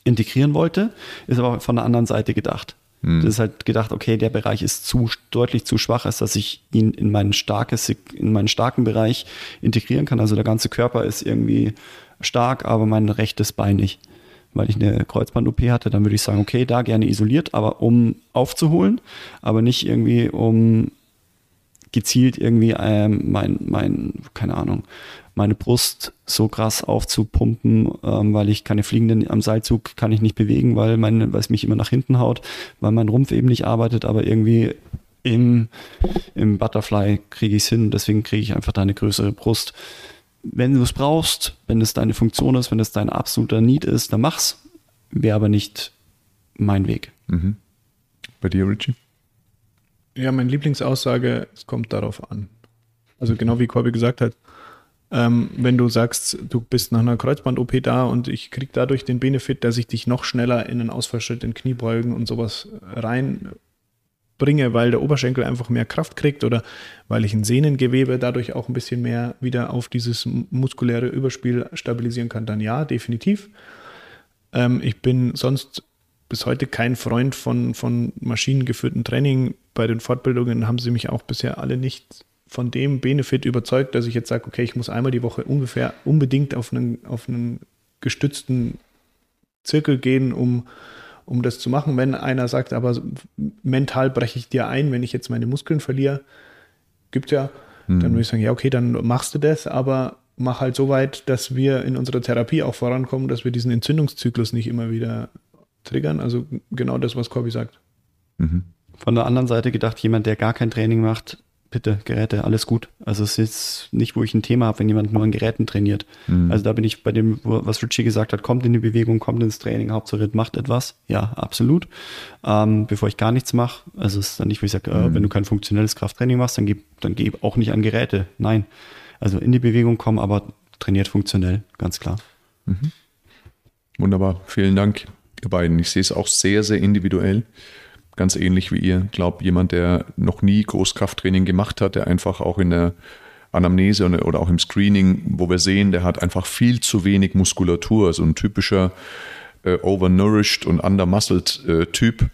integrieren wollte, ist aber von der anderen Seite gedacht. Hm. Das ist halt gedacht, okay, der Bereich ist zu deutlich zu schwach, als dass ich ihn in meinen starkes, in meinen starken Bereich integrieren kann. Also der ganze Körper ist irgendwie stark, aber mein rechtes Bein nicht. Weil ich eine Kreuzband-OP hatte, dann würde ich sagen, okay, da gerne isoliert, aber um aufzuholen, aber nicht irgendwie um gezielt irgendwie ähm, mein, mein, keine Ahnung, meine Brust so krass aufzupumpen, ähm, weil ich keine fliegenden am Seilzug kann ich nicht bewegen, weil mein, weil es mich immer nach hinten haut, weil mein Rumpf eben nicht arbeitet, aber irgendwie im, im Butterfly kriege ich es hin, deswegen kriege ich einfach da eine größere Brust. Wenn du es brauchst, wenn es deine Funktion ist, wenn es dein absoluter Need ist, dann mach's. Wäre aber nicht mein Weg. Mhm. Bei dir, Richie? Ja, meine Lieblingsaussage, es kommt darauf an. Also genau wie Corby gesagt hat, ähm, wenn du sagst, du bist nach einer Kreuzband-OP da und ich kriege dadurch den Benefit, dass ich dich noch schneller in einen Ausfallschritt, in Kniebeugen und sowas reinbringe, weil der Oberschenkel einfach mehr Kraft kriegt oder weil ich ein Sehnengewebe dadurch auch ein bisschen mehr wieder auf dieses muskuläre Überspiel stabilisieren kann, dann ja, definitiv. Ähm, ich bin sonst bis heute kein Freund von, von maschinengeführten Training. Bei den Fortbildungen haben sie mich auch bisher alle nicht von dem Benefit überzeugt, dass ich jetzt sage, okay, ich muss einmal die Woche ungefähr unbedingt auf einen, auf einen gestützten Zirkel gehen, um, um das zu machen. Wenn einer sagt, aber mental breche ich dir ein, wenn ich jetzt meine Muskeln verliere, gibt ja, Mhm. Dann würde ich sagen, ja, okay, dann machst du das, aber mach halt so weit, dass wir in unserer Therapie auch vorankommen, dass wir diesen Entzündungszyklus nicht immer wieder triggern. Also genau das, was Corby sagt. Mhm. Von der anderen Seite gedacht, jemand, der gar kein Training macht, bitte, Geräte, alles gut. Also es ist nicht, wo ich ein Thema habe, wenn jemand nur an Geräten trainiert. Mhm. Also da bin ich bei dem, was Richie gesagt hat, kommt in die Bewegung, kommt ins Training, Hauptsache macht etwas. Ja, absolut. Ähm, bevor ich gar nichts mache, also es ist dann nicht, wo ich sage, äh, mhm. wenn du kein funktionelles Krafttraining machst, dann geh, dann geh auch nicht an Geräte. Nein. Also in die Bewegung kommen, aber trainiert funktionell, ganz klar. Mhm. Wunderbar, vielen Dank, ihr beiden. Ich sehe es auch sehr, sehr individuell ganz ähnlich wie ihr. Ich glaube, jemand, der noch nie Großkrafttraining gemacht hat, der einfach auch in der Anamnese oder auch im Screening, wo wir sehen, der hat einfach viel zu wenig Muskulatur, so ein typischer äh, overnourished und undermuscled äh, Typ,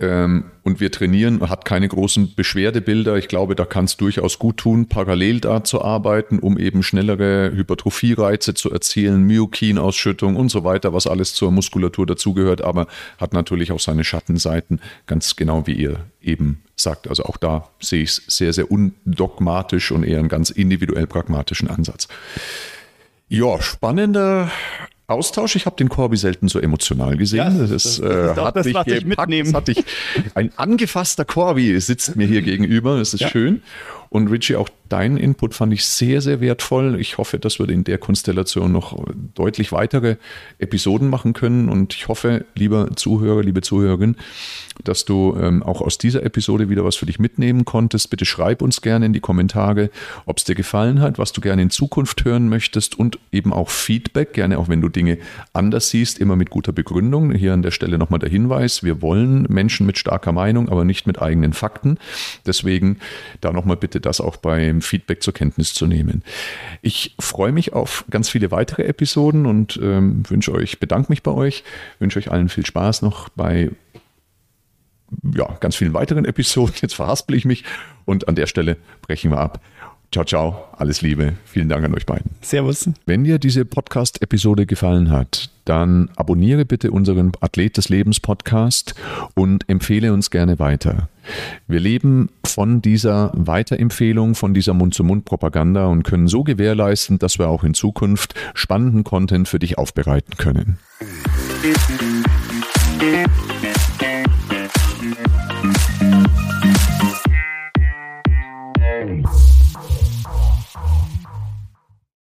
und wir trainieren, hat keine großen Beschwerdebilder. Ich glaube, da kann es durchaus gut tun, parallel da zu arbeiten, um eben schnellere Hypertrophie-Reize zu erzielen, Myokin-Ausschüttung und so weiter, was alles zur Muskulatur dazugehört, aber hat natürlich auch seine Schattenseiten, ganz genau wie ihr eben sagt. Also auch da sehe ich es sehr, sehr undogmatisch und eher einen ganz individuell pragmatischen Ansatz. Ja, spannender Austausch. Ich habe den Corby selten so emotional gesehen. Ja, das, das, das, äh, hat das, mich gepackt. Das hatte ich. Ein angefasster Corby sitzt mir hier <laughs> gegenüber. Das ist ja. schön. Und Richie, auch dein Input fand ich sehr, sehr wertvoll. Ich hoffe, dass wir in der Konstellation noch deutlich weitere Episoden machen können. Und ich hoffe, lieber Zuhörer, liebe Zuhörerin, dass du ähm, auch aus dieser Episode wieder was für dich mitnehmen konntest. Bitte schreib uns gerne in die Kommentare, ob es dir gefallen hat, was du gerne in Zukunft hören möchtest und eben auch Feedback, gerne auch wenn du Dinge anders siehst, immer mit guter Begründung. Hier an der Stelle nochmal der Hinweis, wir wollen Menschen mit starker Meinung, aber nicht mit eigenen Fakten. Deswegen da nochmal bitte das auch beim Feedback zur Kenntnis zu nehmen. Ich freue mich auf ganz viele weitere Episoden und ähm, wünsche euch, bedanke mich bei euch, wünsche euch allen viel Spaß noch bei ja, ganz vielen weiteren Episoden. Jetzt verhaspel ich mich und an der Stelle brechen wir ab. Ciao, ciao, alles Liebe. Vielen Dank an euch beiden. Servus. Wenn dir diese Podcast-Episode gefallen hat, dann abonniere bitte unseren Athlet des Lebens Podcast und empfehle uns gerne weiter. Wir leben von dieser Weiterempfehlung, von dieser Mund-zu-Mund-Propaganda und können so gewährleisten, dass wir auch in Zukunft spannenden Content für dich aufbereiten können. Musik